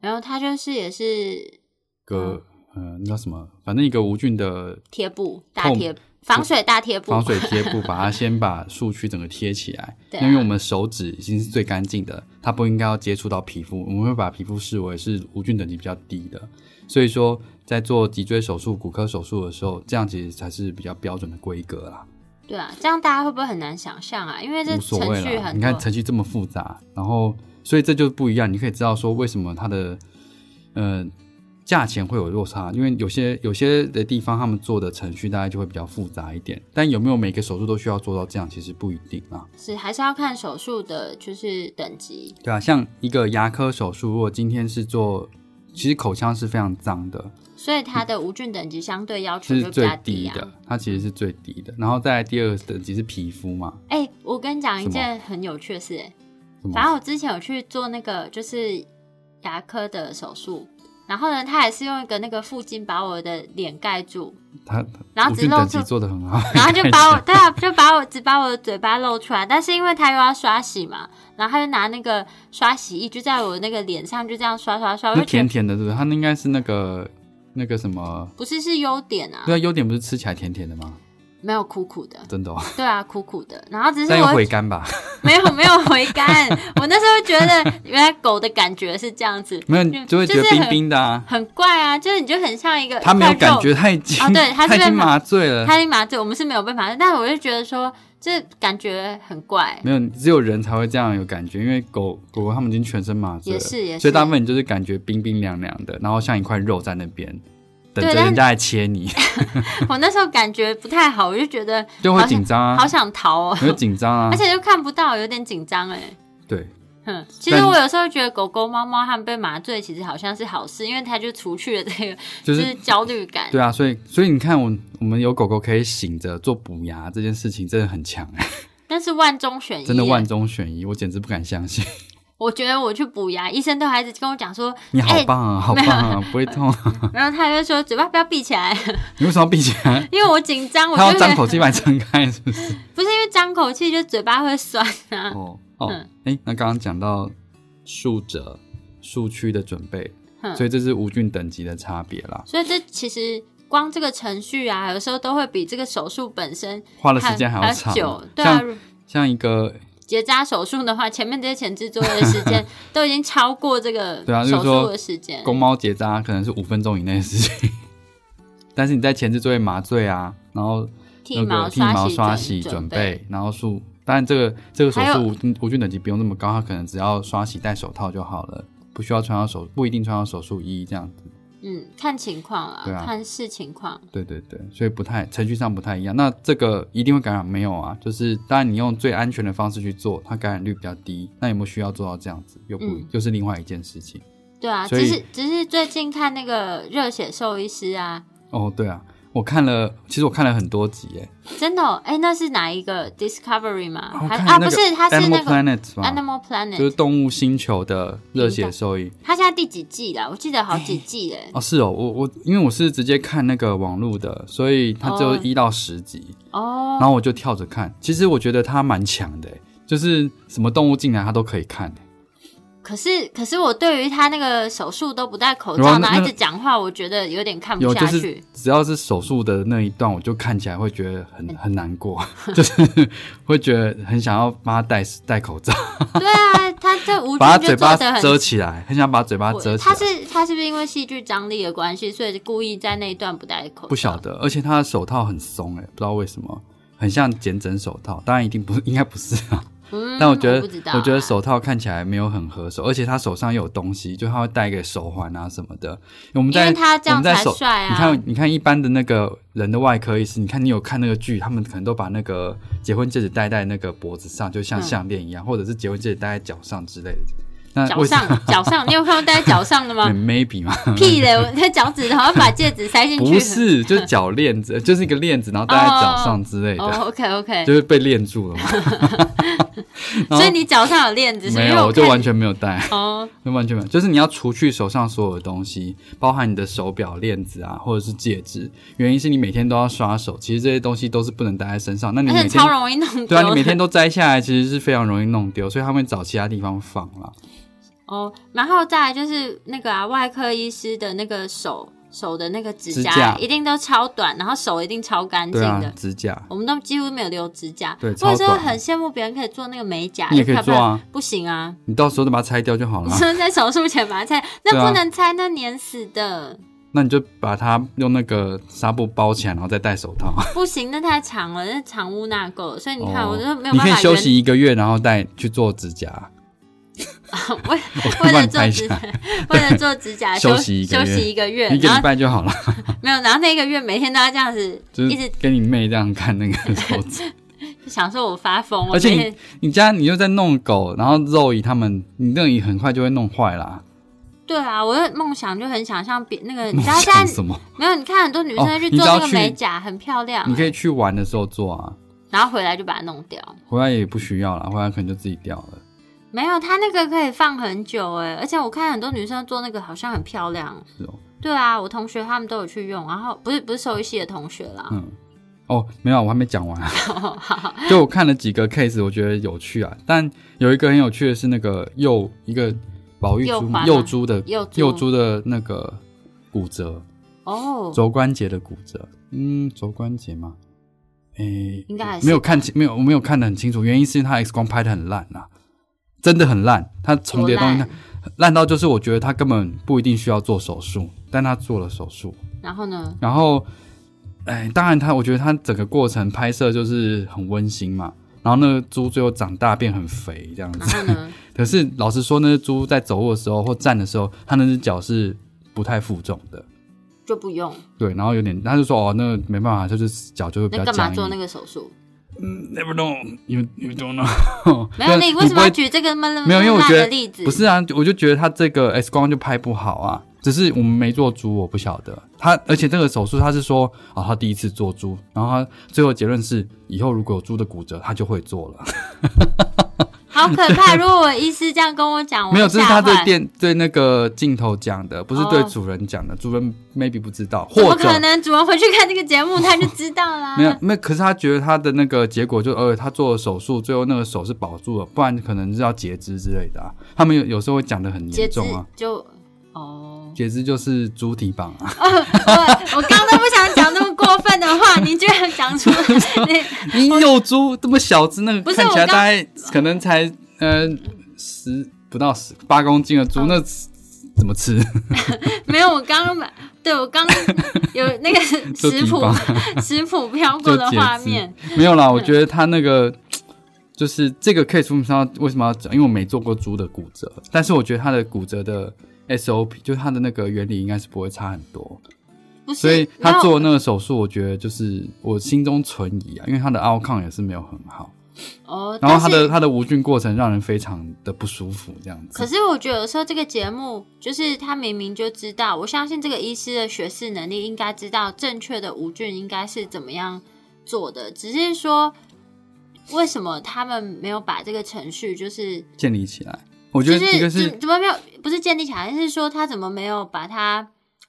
然后它就是也是个呃，那叫什么？反正一个无菌的贴布大贴。防水大贴布，防水贴布，把它先把树区整个贴起来。<laughs> 对，因为我们手指已经是最干净的，它不应该要接触到皮肤。我们会把皮肤视为是无菌等级比较低的，所以说在做脊椎手术、骨科手术的时候，这样其实才是比较标准的规格啦。对啊，这样大家会不会很难想象啊？因为这程序很，你看程序这么复杂，然后所以这就不一样。你可以知道说为什么它的，呃。价钱会有落差，因为有些有些的地方他们做的程序大概就会比较复杂一点。但有没有每个手术都需要做到这样，其实不一定啊。是还是要看手术的，就是等级。对啊，像一个牙科手术，如果今天是做，其实口腔是非常脏的，所以它的无菌等级相对要求是最低的。它其实是最低的。然后再第二个等级是皮肤嘛？哎，我跟你讲一件很有趣的事，哎，反正我之前有去做那个就是牙科的手术。然后呢，他还是用一个那个附巾把我的脸盖住，他然后只露出做的很好，然后就把我 <laughs> 对啊，就把我只把我的嘴巴露出来，但是因为他又要刷洗嘛，然后他就拿那个刷洗液就在我那个脸上就这样刷刷刷，就甜甜的，对不对？他应该是那个那个什么？不是是优点啊？对啊，优点不是吃起来甜甜的吗？没有苦苦的，真的哦。对啊，苦苦的，然后只是我回甘吧？<laughs> 没有没有回甘，<laughs> 我那时候觉得原来狗的感觉是这样子，没有就会觉得冰冰的啊，很怪啊，就是你就很像一个它没有感觉，它已经啊，对，它 <laughs> 已经麻醉了，它已经麻醉，我们是没有办法，但是我就觉得说这感觉很怪，没有只有人才会这样有感觉，因为狗狗狗它们已经全身麻醉，也是也是，所以大部分就是感觉冰冰凉凉的，然后像一块肉在那边。等着人家来切你，<laughs> 我那时候感觉不太好，我就觉得就会紧张啊，好想逃哦，有紧张啊，<laughs> 而且又看不到，有点紧张哎。对，哼，其实我有时候觉得狗狗、猫猫它们被麻醉，其实好像是好事，因为它就除去了这个 <laughs> 就是焦虑感。对啊，所以所以你看，我我们有狗狗可以醒着做补牙这件事情，真的很强哎。但是万中选一，真的万中选一，我简直不敢相信。我觉得我去补牙，医生都还一直跟我讲说：“你好棒啊，好棒啊，不会痛。<laughs> ”然后他就说：“嘴巴不要闭起来。<laughs> ”你为什么要闭起来？因为我紧张，我要张口气把它撑开，是不是？<laughs> 不是因为张口气就嘴巴会酸啊。哦哦，哎，那刚刚讲到术者术区的准备，所以这是无菌等级的差别啦。所以这其实光这个程序啊，有时候都会比这个手术本身花的时间还要长。对啊，像一个。结扎手术的话，前面这些前置作业的时间都已经超过这个 <laughs> 手术的时间。公猫结扎可能是五分钟以内的事情，<laughs> 但是你在前置作业麻醉啊，然后剃毛、剃毛、刷洗准备，然后术，当然这个这个手术无菌等级不用那么高，它可能只要刷洗戴手套就好了，不需要穿上手，不一定穿上手术衣这样子。嗯，看情况啊，看视情况。对对对，所以不太程序上不太一样。那这个一定会感染没有啊？就是当然你用最安全的方式去做，它感染率比较低。那有没有需要做到这样子？又不又是另外一件事情。对啊，只是只是最近看那个热血兽医师啊。哦，对啊。我看了，其实我看了很多集，耶，真的，哦哎，那是哪一个 Discovery 吗？还啊，不是，它是那个 Animal Planet，就是动物星球的热血兽医。它现在第几季了？我记得好几季嘞。哦，是哦，我我因为我是直接看那个网络的，所以它只有一到十集哦，然后我就跳着看。其实我觉得它蛮强的，就是什么动物进来它都可以看。可是，可是我对于他那个手术都不戴口罩，然后一直讲话，我觉得有点看不下去。只要是手术的那一段，我就看起来会觉得很很难过，<laughs> 就是会觉得很想要帮他戴戴口罩。对啊，他这无把他嘴巴遮起来，很想把嘴巴遮起来。他是他是不是因为戏剧张力的关系，所以故意在那一段不戴口罩？不晓得，而且他的手套很松，哎，不知道为什么，很像剪整手套。当然，一定不是，应该不是啊。但我觉得，我觉得手套看起来没有很合手，而且他手上又有东西，就他会戴个手环啊什么的。我们在我们在手，你看，你看一般的那个人的外科医师，你看你有看那个剧，他们可能都把那个结婚戒指戴在那个脖子上，就像项链一样，或者是结婚戒指戴在脚上之类的。脚上脚上，你有看到戴在脚上的吗？<laughs> Maybe 吗？<laughs> 屁嘞！我在脚趾头要把戒指塞进去。不是，就是脚链子，就是一个链子，然后戴在脚上之类的。OK OK，就是被链住了嘛。<laughs> 所以你脚上有链子？没有，我就完全没有戴。哦，就完全没有。就是你要除去手上所有的东西，包含你的手表链子啊，或者是戒指。原因是你每天都要刷手，其实这些东西都是不能戴在身上。那你每天超容易弄丢。对啊，你每天都摘下来，其实是非常容易弄丢，所以他们找其他地方放了。哦，然后再来就是那个啊，外科医师的那个手手的那个指甲一定都超短，然后手一定超干净的指甲，我们都几乎没有留指甲。对，或者说很羡慕别人可以做那个美甲，你也可以做啊，不行啊，你到时候就把它拆掉就好了。<laughs> 是在手术前把它拆，<laughs> 那不能拆，那粘死的。那你就把它用那个纱布包起来，然后再戴手套。<laughs> 不行，那太长了，那藏污纳垢，所以你看，我就没有办法。你可以休息一个月，然后再去做指甲。<laughs> 为为了做指 <laughs> 为了做指甲 <laughs> 休息休息一个月，一个礼拜就好了。没有，然后那一个月每天都要这样子，一直跟你妹这样看那个手指，想说我发疯。而且你你家你又在弄狗，然后肉姨他们，你那姨很快就会弄坏啦。对啊，我的梦想就很想像别那个，你知道现在什么？没有，你看很多女生去做那个美甲，很漂亮。你可以去玩的时候做啊，然后回来就把它弄掉。回来也不需要了，回来可能就自己掉了。没有，它那个可以放很久哎，而且我看很多女生做那个好像很漂亮。是哦。对啊，我同学他们都有去用，然后不是不是兽医系的同学啦。嗯。哦，没有，我还没讲完。就我看了几个 case，我觉得有趣啊。但有一个很有趣的是那个幼一个保育猪幼猪的幼猪的那个骨折哦，肘关节的骨折。嗯，肘关节吗？诶，应该没有看清，没有我没有看得很清楚。原因是因为它 X 光拍的很烂啊。真的很烂，它重叠东西烂到就是我觉得他根本不一定需要做手术，但他做了手术。然后呢？然后，哎，当然他我觉得他整个过程拍摄就是很温馨嘛。然后那个猪最后长大变很肥这样子。<laughs> 可是老实说，那只猪在走路的时候或站的时候，它那只脚是不太负重的，就不用。对，然后有点他就说哦，那没办法，就是脚就会比较僵硬。干嘛做那个手术？嗯，never know，you you don't know。<laughs> 没有，<laughs> 你为什么要举这个没有？因为我觉得例子不是啊，我就觉得他这个 X 光就拍不好啊。只是我们没做猪，我不晓得他。而且这个手术他是说啊，他第一次做猪，然后他最后结论是以后如果有猪的骨折，他就会做了。好可怕！如果我医师这样跟我讲，没有，这是他对电对那个镜头讲的，不是对主人讲的。主人 maybe 不知道，或可能主人回去看这个节目，他就知道啦。没有，没有。可是他觉得他的那个结果就，呃，他做了手术，最后那个手是保住了，不然可能是要截肢之类的啊。他们有有时候会讲的很严重啊，就哦，截肢就是猪蹄膀啊。<laughs> 我刚刚都不想讲那么你居然讲出你你有猪这么小只，那个看起来大概可能才。呃，十不到十八公斤的猪，那怎么吃？<laughs> 没有，我刚刚买，对我刚刚有那个 <laughs> 食谱，食谱飘过的画面。没有啦，我觉得他那个就是这个 case，为什么为什么要讲？因为我没做过猪的骨折，但是我觉得它的骨折的 SOP，就是他的那个原理应该是不会差很多。所以他做那个手术，我觉得就是我心中存疑啊，因为他的 outcome 也是没有很好。哦，然后他的他的无菌过程让人非常的不舒服，这样子。可是我觉得有时候这个节目就是他明明就知道，我相信这个医师的学识能力应该知道正确的无菌应该是怎么样做的，只是说为什么他们没有把这个程序就是建立起来？我觉得一个是怎么没有不是建立起来，是说他怎么没有把它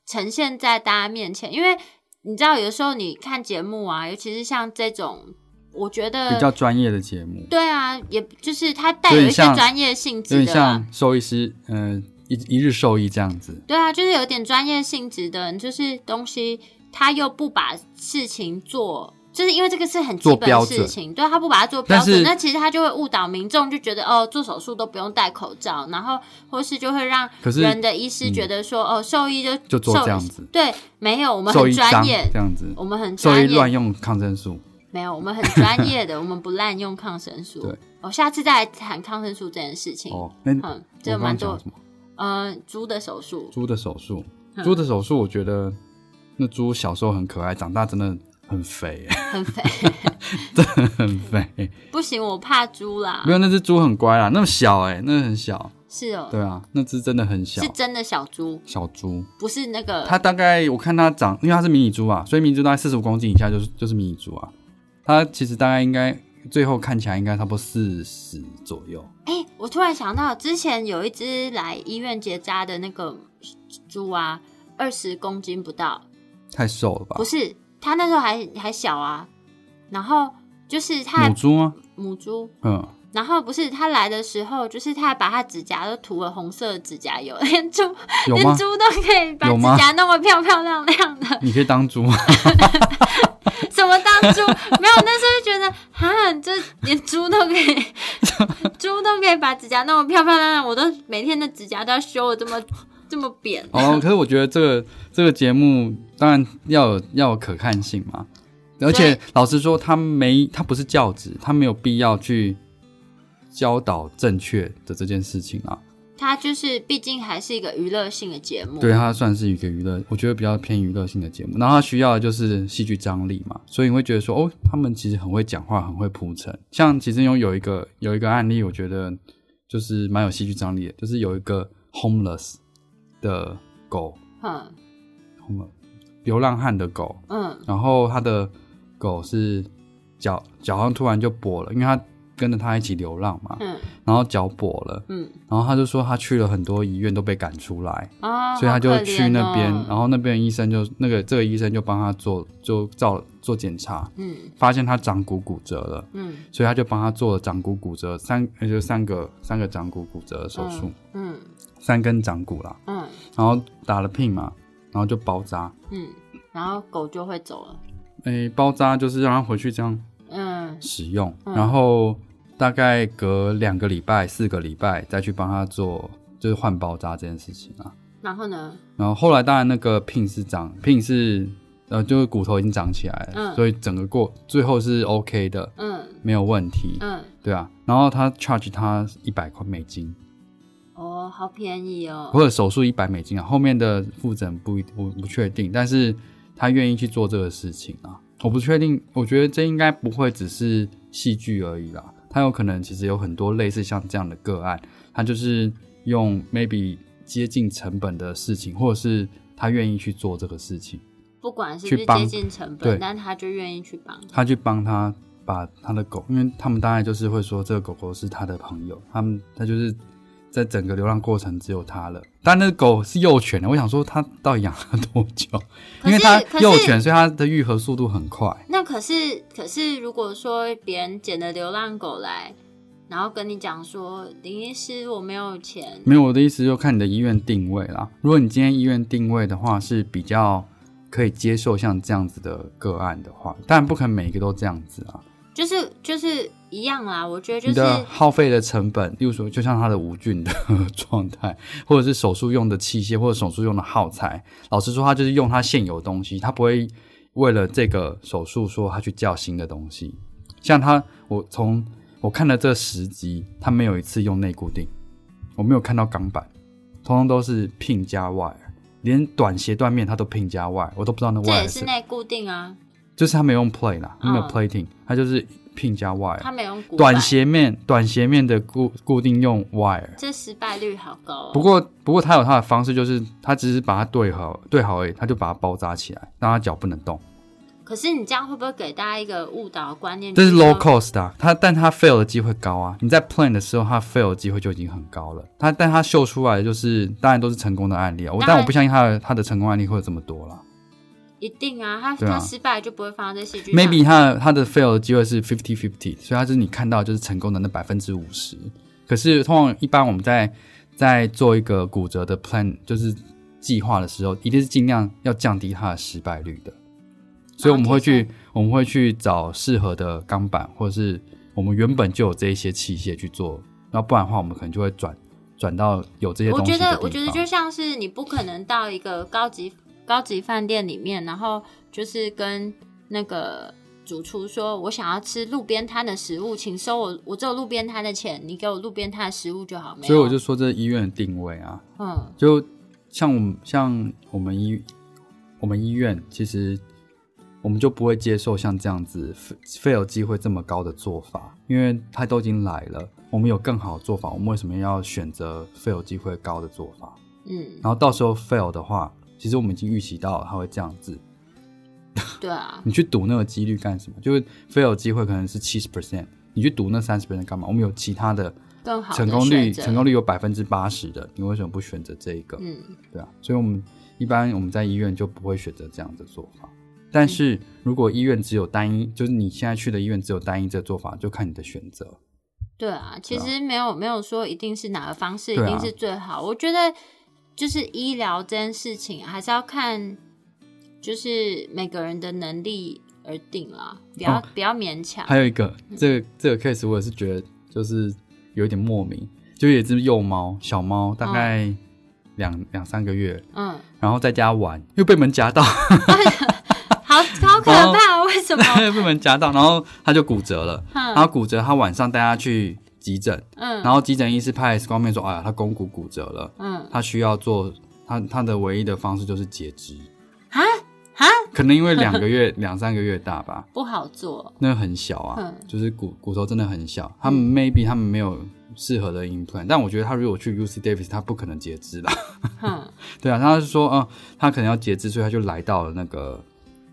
呈现在大家面前？因为你知道，有时候你看节目啊，尤其是像这种。我觉得比较专业的节目，对啊，也就是它带有一些专业性质的，像兽医师，嗯，一一日兽医这样子。对啊，就是有点专业性质的，就是东西他又不把事情做，就是因为这个是很基本的事情，对他不把它做标准，那其实他就会误导民众，就觉得哦，做手术都不用戴口罩，然后或是就会让人的医师觉得说，哦，兽医就就做这样子，对，没有，我们很专业，这样子，我们很兽医乱用抗生素。没有，我们很专业的，我们不滥用抗生素。对，哦，下次再来谈抗生素这件事情。哦，那嗯，这个蛮多。嗯，猪的手术。猪的手术，猪的手术，我觉得那猪小时候很可爱，长大真的很肥，很肥，<laughs> 真的很肥。不行，我怕猪啦。没有，那只猪很乖啦，那么小哎，那很小。是哦，对啊，那只真的很小，是真的小猪，小猪不是那个。它大概我看它长，因为它是迷你猪啊，所以迷你猪大概四十五公斤以下就是就是迷你猪啊。它其实大概应该最后看起来应该差不多四十左右。哎，我突然想到，之前有一只来医院结扎的那个猪啊，二十公斤不到，太瘦了吧？不是，它那时候还还小啊，然后就是他母猪吗？母猪，嗯。然后不是他来的时候，就是他还把他指甲都涂了红色的指甲油，<laughs> 连猪连猪都可以把指甲弄得漂漂亮亮的。<laughs> 你可以当猪吗？什么当猪？没有，那时候就觉得，啊，这连猪都可以，<laughs> 猪都可以把指甲弄得漂漂亮亮。我都每天的指甲都要修的这么这么扁。哦，<laughs> 可是我觉得这个这个节目当然要有要有可看性嘛，而且老实说，他没他不是教职，他没有必要去。教导正确的这件事情啊，它就是毕竟还是一个娱乐性的节目，对它算是一个娱乐，我觉得比较偏娱乐性的节目。然后它需要的就是戏剧张力嘛，所以你会觉得说，哦，他们其实很会讲话，很会铺陈。像其实有有一个有一个案例，我觉得就是蛮有戏剧张力的，就是有一个 homeless 的狗，流浪汉的狗，嗯，然后他的狗是脚脚上突然就跛了，因为他。跟着他一起流浪嘛，嗯，然后脚跛了，嗯，然后他就说他去了很多医院都被赶出来，啊，所以他就去那边，然后那边医生就那个这个医生就帮他做就照做检查，嗯，发现他掌骨骨折了，嗯，所以他就帮他做了掌骨骨折三那就三个三个掌骨骨折的手术，嗯，三根掌骨啦，嗯，然后打了 pin 嘛，然后就包扎，嗯，然后狗就会走了，诶，包扎就是让它回去这样，嗯，使用，然后。大概隔两个礼拜、四个礼拜再去帮它做，就是换包扎这件事情啊。然后呢？然后后来当然那个 pin 是长 pin 是呃，就是骨头已经长起来了，所以整个过最后是 OK 的，嗯，没有问题，嗯，对啊。然后他 charge 他一百块美金，哦，好便宜哦。或者手术一百美金啊，后面的复诊不不不确定，但是他愿意去做这个事情啊。我不确定，我觉得这应该不会只是戏剧而已啦。他有可能其实有很多类似像这样的个案，他就是用 maybe 接近成本的事情，或者是他愿意去做这个事情，不管是不是接近成本，但他就愿意去帮他去帮他把他的狗，因为他们大概就是会说这个狗狗是他的朋友，他们他就是。在整个流浪过程只有它了，但那狗是幼犬的。我想说，它到底养了多久？因为它幼犬，所以它的愈合速度很快。那可是，可是如果说别人捡了流浪狗来，然后跟你讲说，林医师我没有钱，没有我的意思，就看你的医院定位啦。如果你今天医院定位的话，是比较可以接受像这样子的个案的话，当然不可能每一个都这样子啊。就是就是一样啦，我觉得就是你的耗费的成本，例如说，就像他的无菌的 <laughs> 状态，或者是手术用的器械，或者手术用的耗材。老实说，他就是用他现有的东西，他不会为了这个手术说他去叫新的东西。像他，我从我看了这十集，他没有一次用内固定，我没有看到钢板，通通都是拼加 Y，连短斜断面他都拼加 Y，我都不知道那 Y 这也是内固定啊。就是他没用 plate 啦，没有 plating，他就是 pin 加 wire。他没用短斜面，短斜面的固固定用 wire。这失败率好高。不过，不过他有他的方式，就是他只是把它对好，对好而已，他就把它包扎起来，让他脚不能动。可是你这样会不会给大家一个误导观念？这是 low cost 啊，他但他 fail 的机会高啊。你在 plan 的时候，他 fail 的机会就已经很高了。他但他秀出来的就是，当然都是成功的案例啊。我但我不相信他的他的成功案例会有这么多了。一定啊，他他失败就不会放在戏剧。Maybe 他他的 fail 的机会是 fifty fifty，所以他就是你看到就是成功的那百分之五十。可是通常一般我们在在做一个骨折的 plan 就是计划的时候，一定是尽量要降低它的失败率的。所以我们会去我们会去找适合的钢板，或者是我们原本就有这一些器械去做。然后不然的话，我们可能就会转转到有这些东西我觉得我觉得就像是你不可能到一个高级。高级饭店里面，然后就是跟那个主厨说：“我想要吃路边摊的食物，请收我我只有路边摊的钱，你给我路边摊的食物就好。”所以我就说这医院的定位啊，嗯，就像我们像我们医我们医院，其实我我们就不会接受像这样子费有机会这么高的做法，因为他都已经来了，我们有更好的做法，我们为什么要选择费有机会高的做法？嗯，然后到时候 fail 的话，其实我们已经预期到它会这样子。对啊，<laughs> 你去赌那个几率干什么？就是 fail 机会可能是七十 percent，你去赌那三十 percent 干嘛？我们有其他的更好。成功率成功率有百分之八十的，你为什么不选择这一个？嗯，对啊，所以我们一般我们在医院就不会选择这样的做法。但是如果医院只有单一，就是你现在去的医院只有单一这做法，就看你的选择。对啊，其实没有没有说一定是哪个方式一定是最好。我觉得就是医疗这件事情还是要看，就是每个人的能力而定啦，不要不要勉强。还有一个，这个这个 case 我也是觉得就是。有点莫名，就有一只幼猫，小猫，大概两两三个月，嗯，然后在家玩，又被门夹到，<laughs> <laughs> 好好可怕，为什么 <laughs> 被门夹到？然后它就骨折了，然后骨折，他晚上带它去急诊，嗯，然后急诊医师拍 X 光片说，哎呀，他肱骨骨折了，嗯，他需要做，他他的唯一的方式就是截肢，啊啊，可能因为两个月 <laughs> 两三个月大吧，不好做，那个很小啊，就是骨骨头真的很小，他们 maybe 他们没有。适合的 implant，但我觉得他如果去 UC Davis，他不可能截肢的。嗯，<laughs> 对啊，他是说，嗯，他可能要截肢，所以他就来到了那个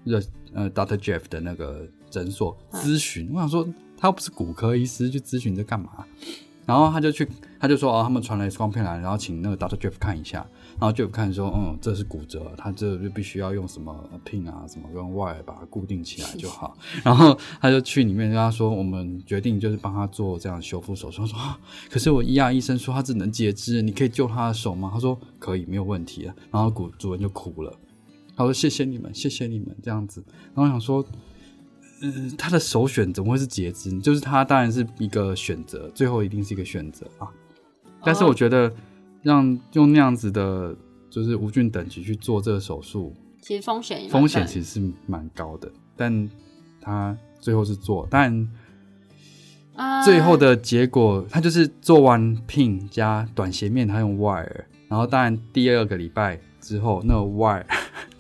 热呃 Doctor Jeff 的那个诊所咨询。我想说，他又不是骨科医师，去咨询这干嘛？然后他就去，他就说，哦，他们传了 X 光片来，然后请那个 Doctor Jeff 看一下。然后 Jeff 看说，嗯，这是骨折，他这就必须要用什么 pin 啊，什么跟 wire 把它固定起来就好。<laughs> 然后他就去里面跟他说，我们决定就是帮他做这样修复手术。说，可是我 ER 医生说他只能截肢，你可以救他的手吗？他说可以，没有问题。然后骨主人就哭了，他说谢谢你们，谢谢你们这样子。然后想说，嗯，他的首选怎么会是截肢？就是他当然是一个选择，最后一定是一个选择啊。但是我觉得。让用那样子的，就是无菌等级去做这个手术，其实风险风险其实是蛮高的，但他最后是做，但最后的结果他就是做完 pin 加短斜面，他用 wire，然后当然第二个礼拜之后，那个 wire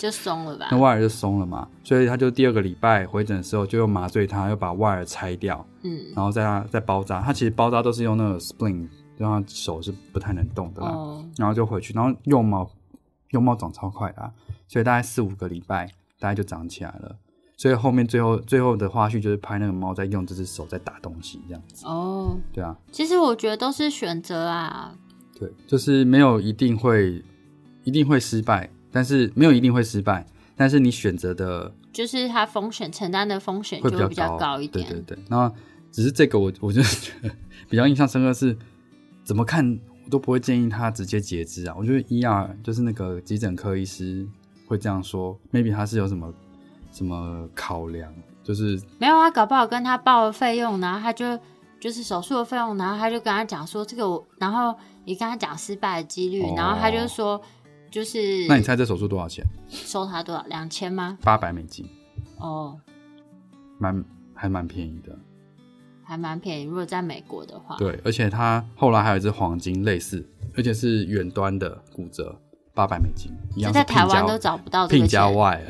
就松了吧，那 wire 就松了嘛，所以他就第二个礼拜回诊的时候就用麻醉他，又把 wire 拆掉，嗯，然后再再包扎，他其实包扎都是用那个 spring。让他手是不太能动的，然后就回去，然后幼猫幼猫长超快的，所以大概四五个礼拜，大概就长起来了。所以后面最后最后的花絮就是拍那个猫在用这只手在打东西这样子。哦，对啊，其实我觉得都是选择啊。对，就是没有一定会一定会失败，但是没有一定会失败，但是你选择的，就是它风险承担的风险就比较高一点。对对对，那只是这个我 <laughs> 我就觉得比较印象深刻是。怎么看我都不会建议他直接截肢啊！我觉得 ER 就是那个急诊科医师会这样说，maybe 他是有什么什么考量，就是没有啊，搞不好跟他报了费用，然后他就就是手术的费用，然后他就跟他讲说这个我，然后你跟他讲失败的几率，然后他就说就是那你猜这手术多少钱？收他多少？两千吗？八百美金哦，蛮还蛮便宜的。还蛮便宜，如果在美国的话。对，而且它后来还有一只黄金类似，而且是远端的骨折，八百美金，一样 <laughs> 在台湾都找不到这个钱。外，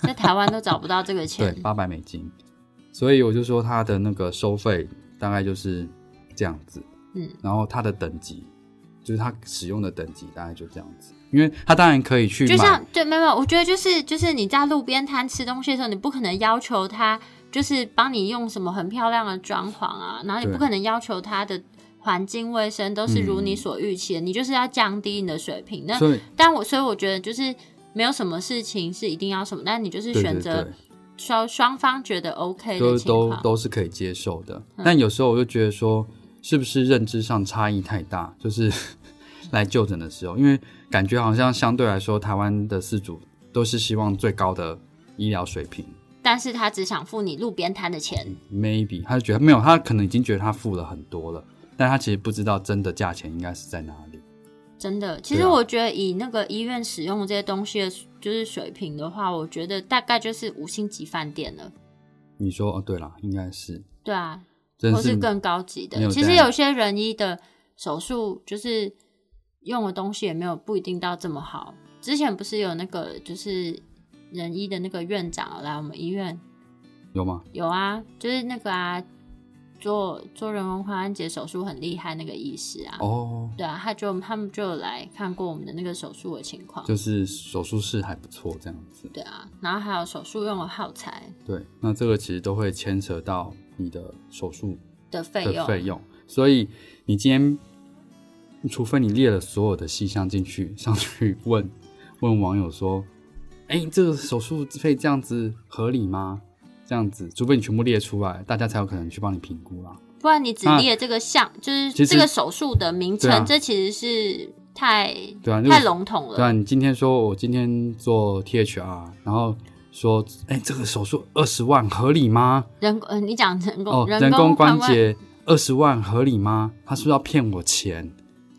在台湾都找不到这个钱。对，八百美金。所以我就说它的那个收费大概就是这样子，嗯，然后它的等级就是它使用的等级大概就这样子，因为它当然可以去，就像对，没有，我觉得就是就是你在路边摊吃东西的时候，你不可能要求他。就是帮你用什么很漂亮的装潢啊，然后你不可能要求他的环境卫生都是如你所预期的，你就是要降低你的水平。那但我所以我觉得就是没有什么事情是一定要什么，但你就是选择双双方觉得 OK 的情况，都都是可以接受的。但有时候我就觉得说，是不是认知上差异太大？<laughs> 就是 <laughs> 来就诊的时候，因为感觉好像相对来说，台湾的四主都是希望最高的医疗水平。但是他只想付你路边摊的钱，maybe 他就觉得没有，他可能已经觉得他付了很多了，但他其实不知道真的价钱应该是在哪里。真的，其实我觉得以那个医院使用这些东西的，就是水平的话，我觉得大概就是五星级饭店了。你说哦，对了，应该是对啊，或是更高级的。其实有些人医的手术，就是用的东西也没有不一定到这么好。之前不是有那个就是。仁医的那个院长来我们医院，有吗？有啊，就是那个啊，做做人工髋关节手术很厉害那个医师啊。哦，对啊，他就他们就来看过我们的那个手术的情况，就是手术室还不错这样子。对啊，然后还有手术用的耗材。对，那这个其实都会牵扯到你的手术的费用费用，所以你今天，除非你列了所有的细项进去上去问 <laughs> 问网友说。哎，这个手术费这样子合理吗？这样子，除非你全部列出来，大家才有可能去帮你评估啦。不然你只列这个项，就是这个手术的名称，这其实是太对啊，太笼统了。对啊，你今天说我今天做 THR，然后说，哎，这个手术二十万合理吗？人呃，你讲人工人工关节二十万合理吗？他是不是要骗我钱？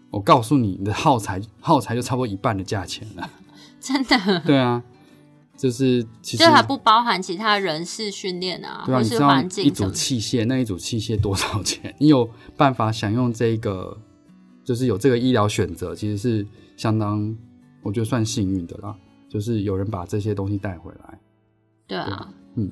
我告诉你，你的耗材耗材就差不多一半的价钱了。<laughs> 真的？对啊。就是其实这还不包含其他人事训练啊，或是环境。一组器械，那一组器械多少钱？你有办法享用这个，就是有这个医疗选择，其实是相当，我觉得算幸运的啦。就是有人把这些东西带回来。对啊，嗯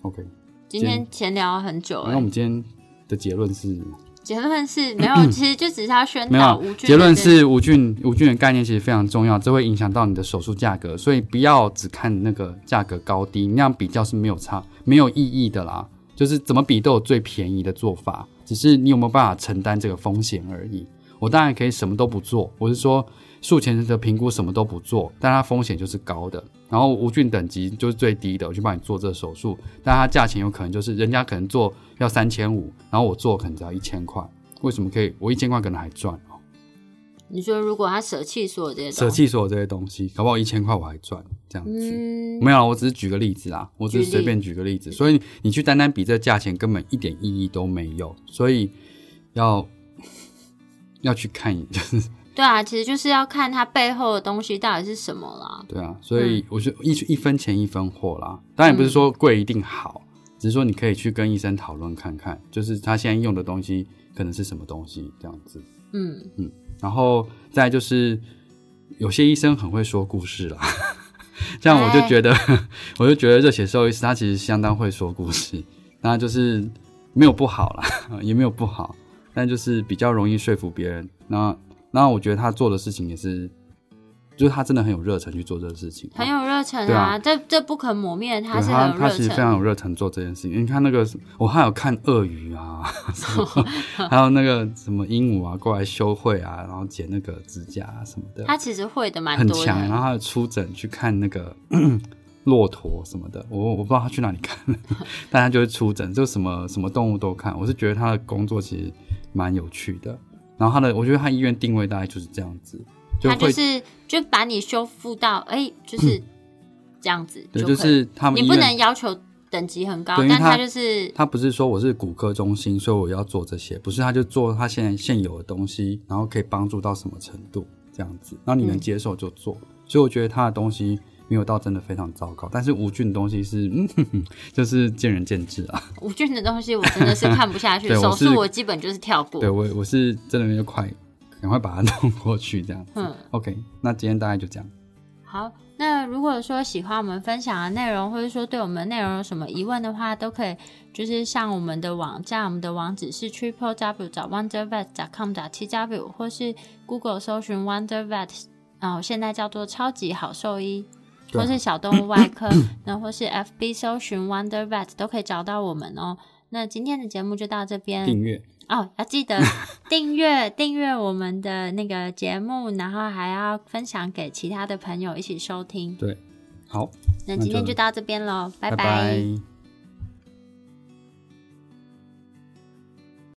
，OK。今天闲聊很久，那我们今天的结论是。结论是 <clears throat> 没有，其实就只是要宣导无菌。结论是无菌无菌的概念其实非常重要，这会影响到你的手术价格，所以不要只看那个价格高低，那样比较是没有差没有意义的啦。就是怎么比都有最便宜的做法，只是你有没有办法承担这个风险而已。我当然可以什么都不做，我是说术前的评估什么都不做，但它风险就是高的。然后无菌等级就是最低的，我去帮你做这个手术，但它价钱有可能就是人家可能做。要三千五，然后我做可能只要一千块，为什么可以？我一千块可能还赚哦。你说如果他舍弃所有这些，舍弃所有这些东西，搞不好一千块我还赚这样子。没有，我只是举个例子啦，我只是随便举个例子。所以你去单单比这价钱，根本一点意义都没有。所以要 <laughs> 要去看，<laughs> 就是对啊，其实就是要看它背后的东西到底是什么啦。对啊，所以我就一一分钱一分货啦。当然不是说贵一定好。只是说你可以去跟医生讨论看看，就是他现在用的东西可能是什么东西这样子。嗯嗯，然后再就是有些医生很会说故事啦，<laughs> 这样我就觉得，<laughs> 我就觉得热血兽医师他其实相当会说故事，那就是没有不好啦，<laughs> 也没有不好，但就是比较容易说服别人。那那我觉得他做的事情也是。就是他真的很有热忱去做这个事情，很有热忱啊！这这不可磨灭，他是他他其实非常有热忱做这件事情。你看那个，我还有看鳄鱼啊，<laughs> 还有那个什么鹦鹉啊过来修会啊，然后剪那个指甲啊什么的。他其实会的蛮很强，然后他有出诊去看那个 <clears throat> 骆驼什么的。我我不知道他去哪里看，<laughs> 但他就是出诊，就什么什么动物都看。我是觉得他的工作其实蛮有趣的。然后他的，我觉得他医院定位大概就是这样子。他就是就把你修复到哎，就是这样子，对，就是他们你不能要求等级很高，但他就是他不是说我是骨科中心，所以我要做这些，不是，他就做他现在现有的东西，然后可以帮助到什么程度这样子，然后你能接受就做，所以我觉得他的东西没有到真的非常糟糕，但是无菌的东西是嗯，<laughs> 就是见仁见智啊。无菌的东西我真的是看不下去，<laughs> 手术我基本就是跳过，对我我是真的有快。赶快把它弄过去，这样。嗯，OK，那今天大概就这样。好，那如果说喜欢我们分享的内容，或者说对我们内容有什么疑问的话，都可以就是上我们的网站，我们的网址是 triple w 找 wondervet com 找 t w，或是 Google 搜寻 wondervet，然后现在叫做超级好兽医，或是小动物外科，<clears throat> 那或是 FB 搜寻 wondervet 都可以找到我们哦。那今天的节目就到这边，订阅。哦，要记得 <laughs> 订阅订阅我们的那个节目，然后还要分享给其他的朋友一起收听。对，好，那今天就到这边喽，拜拜。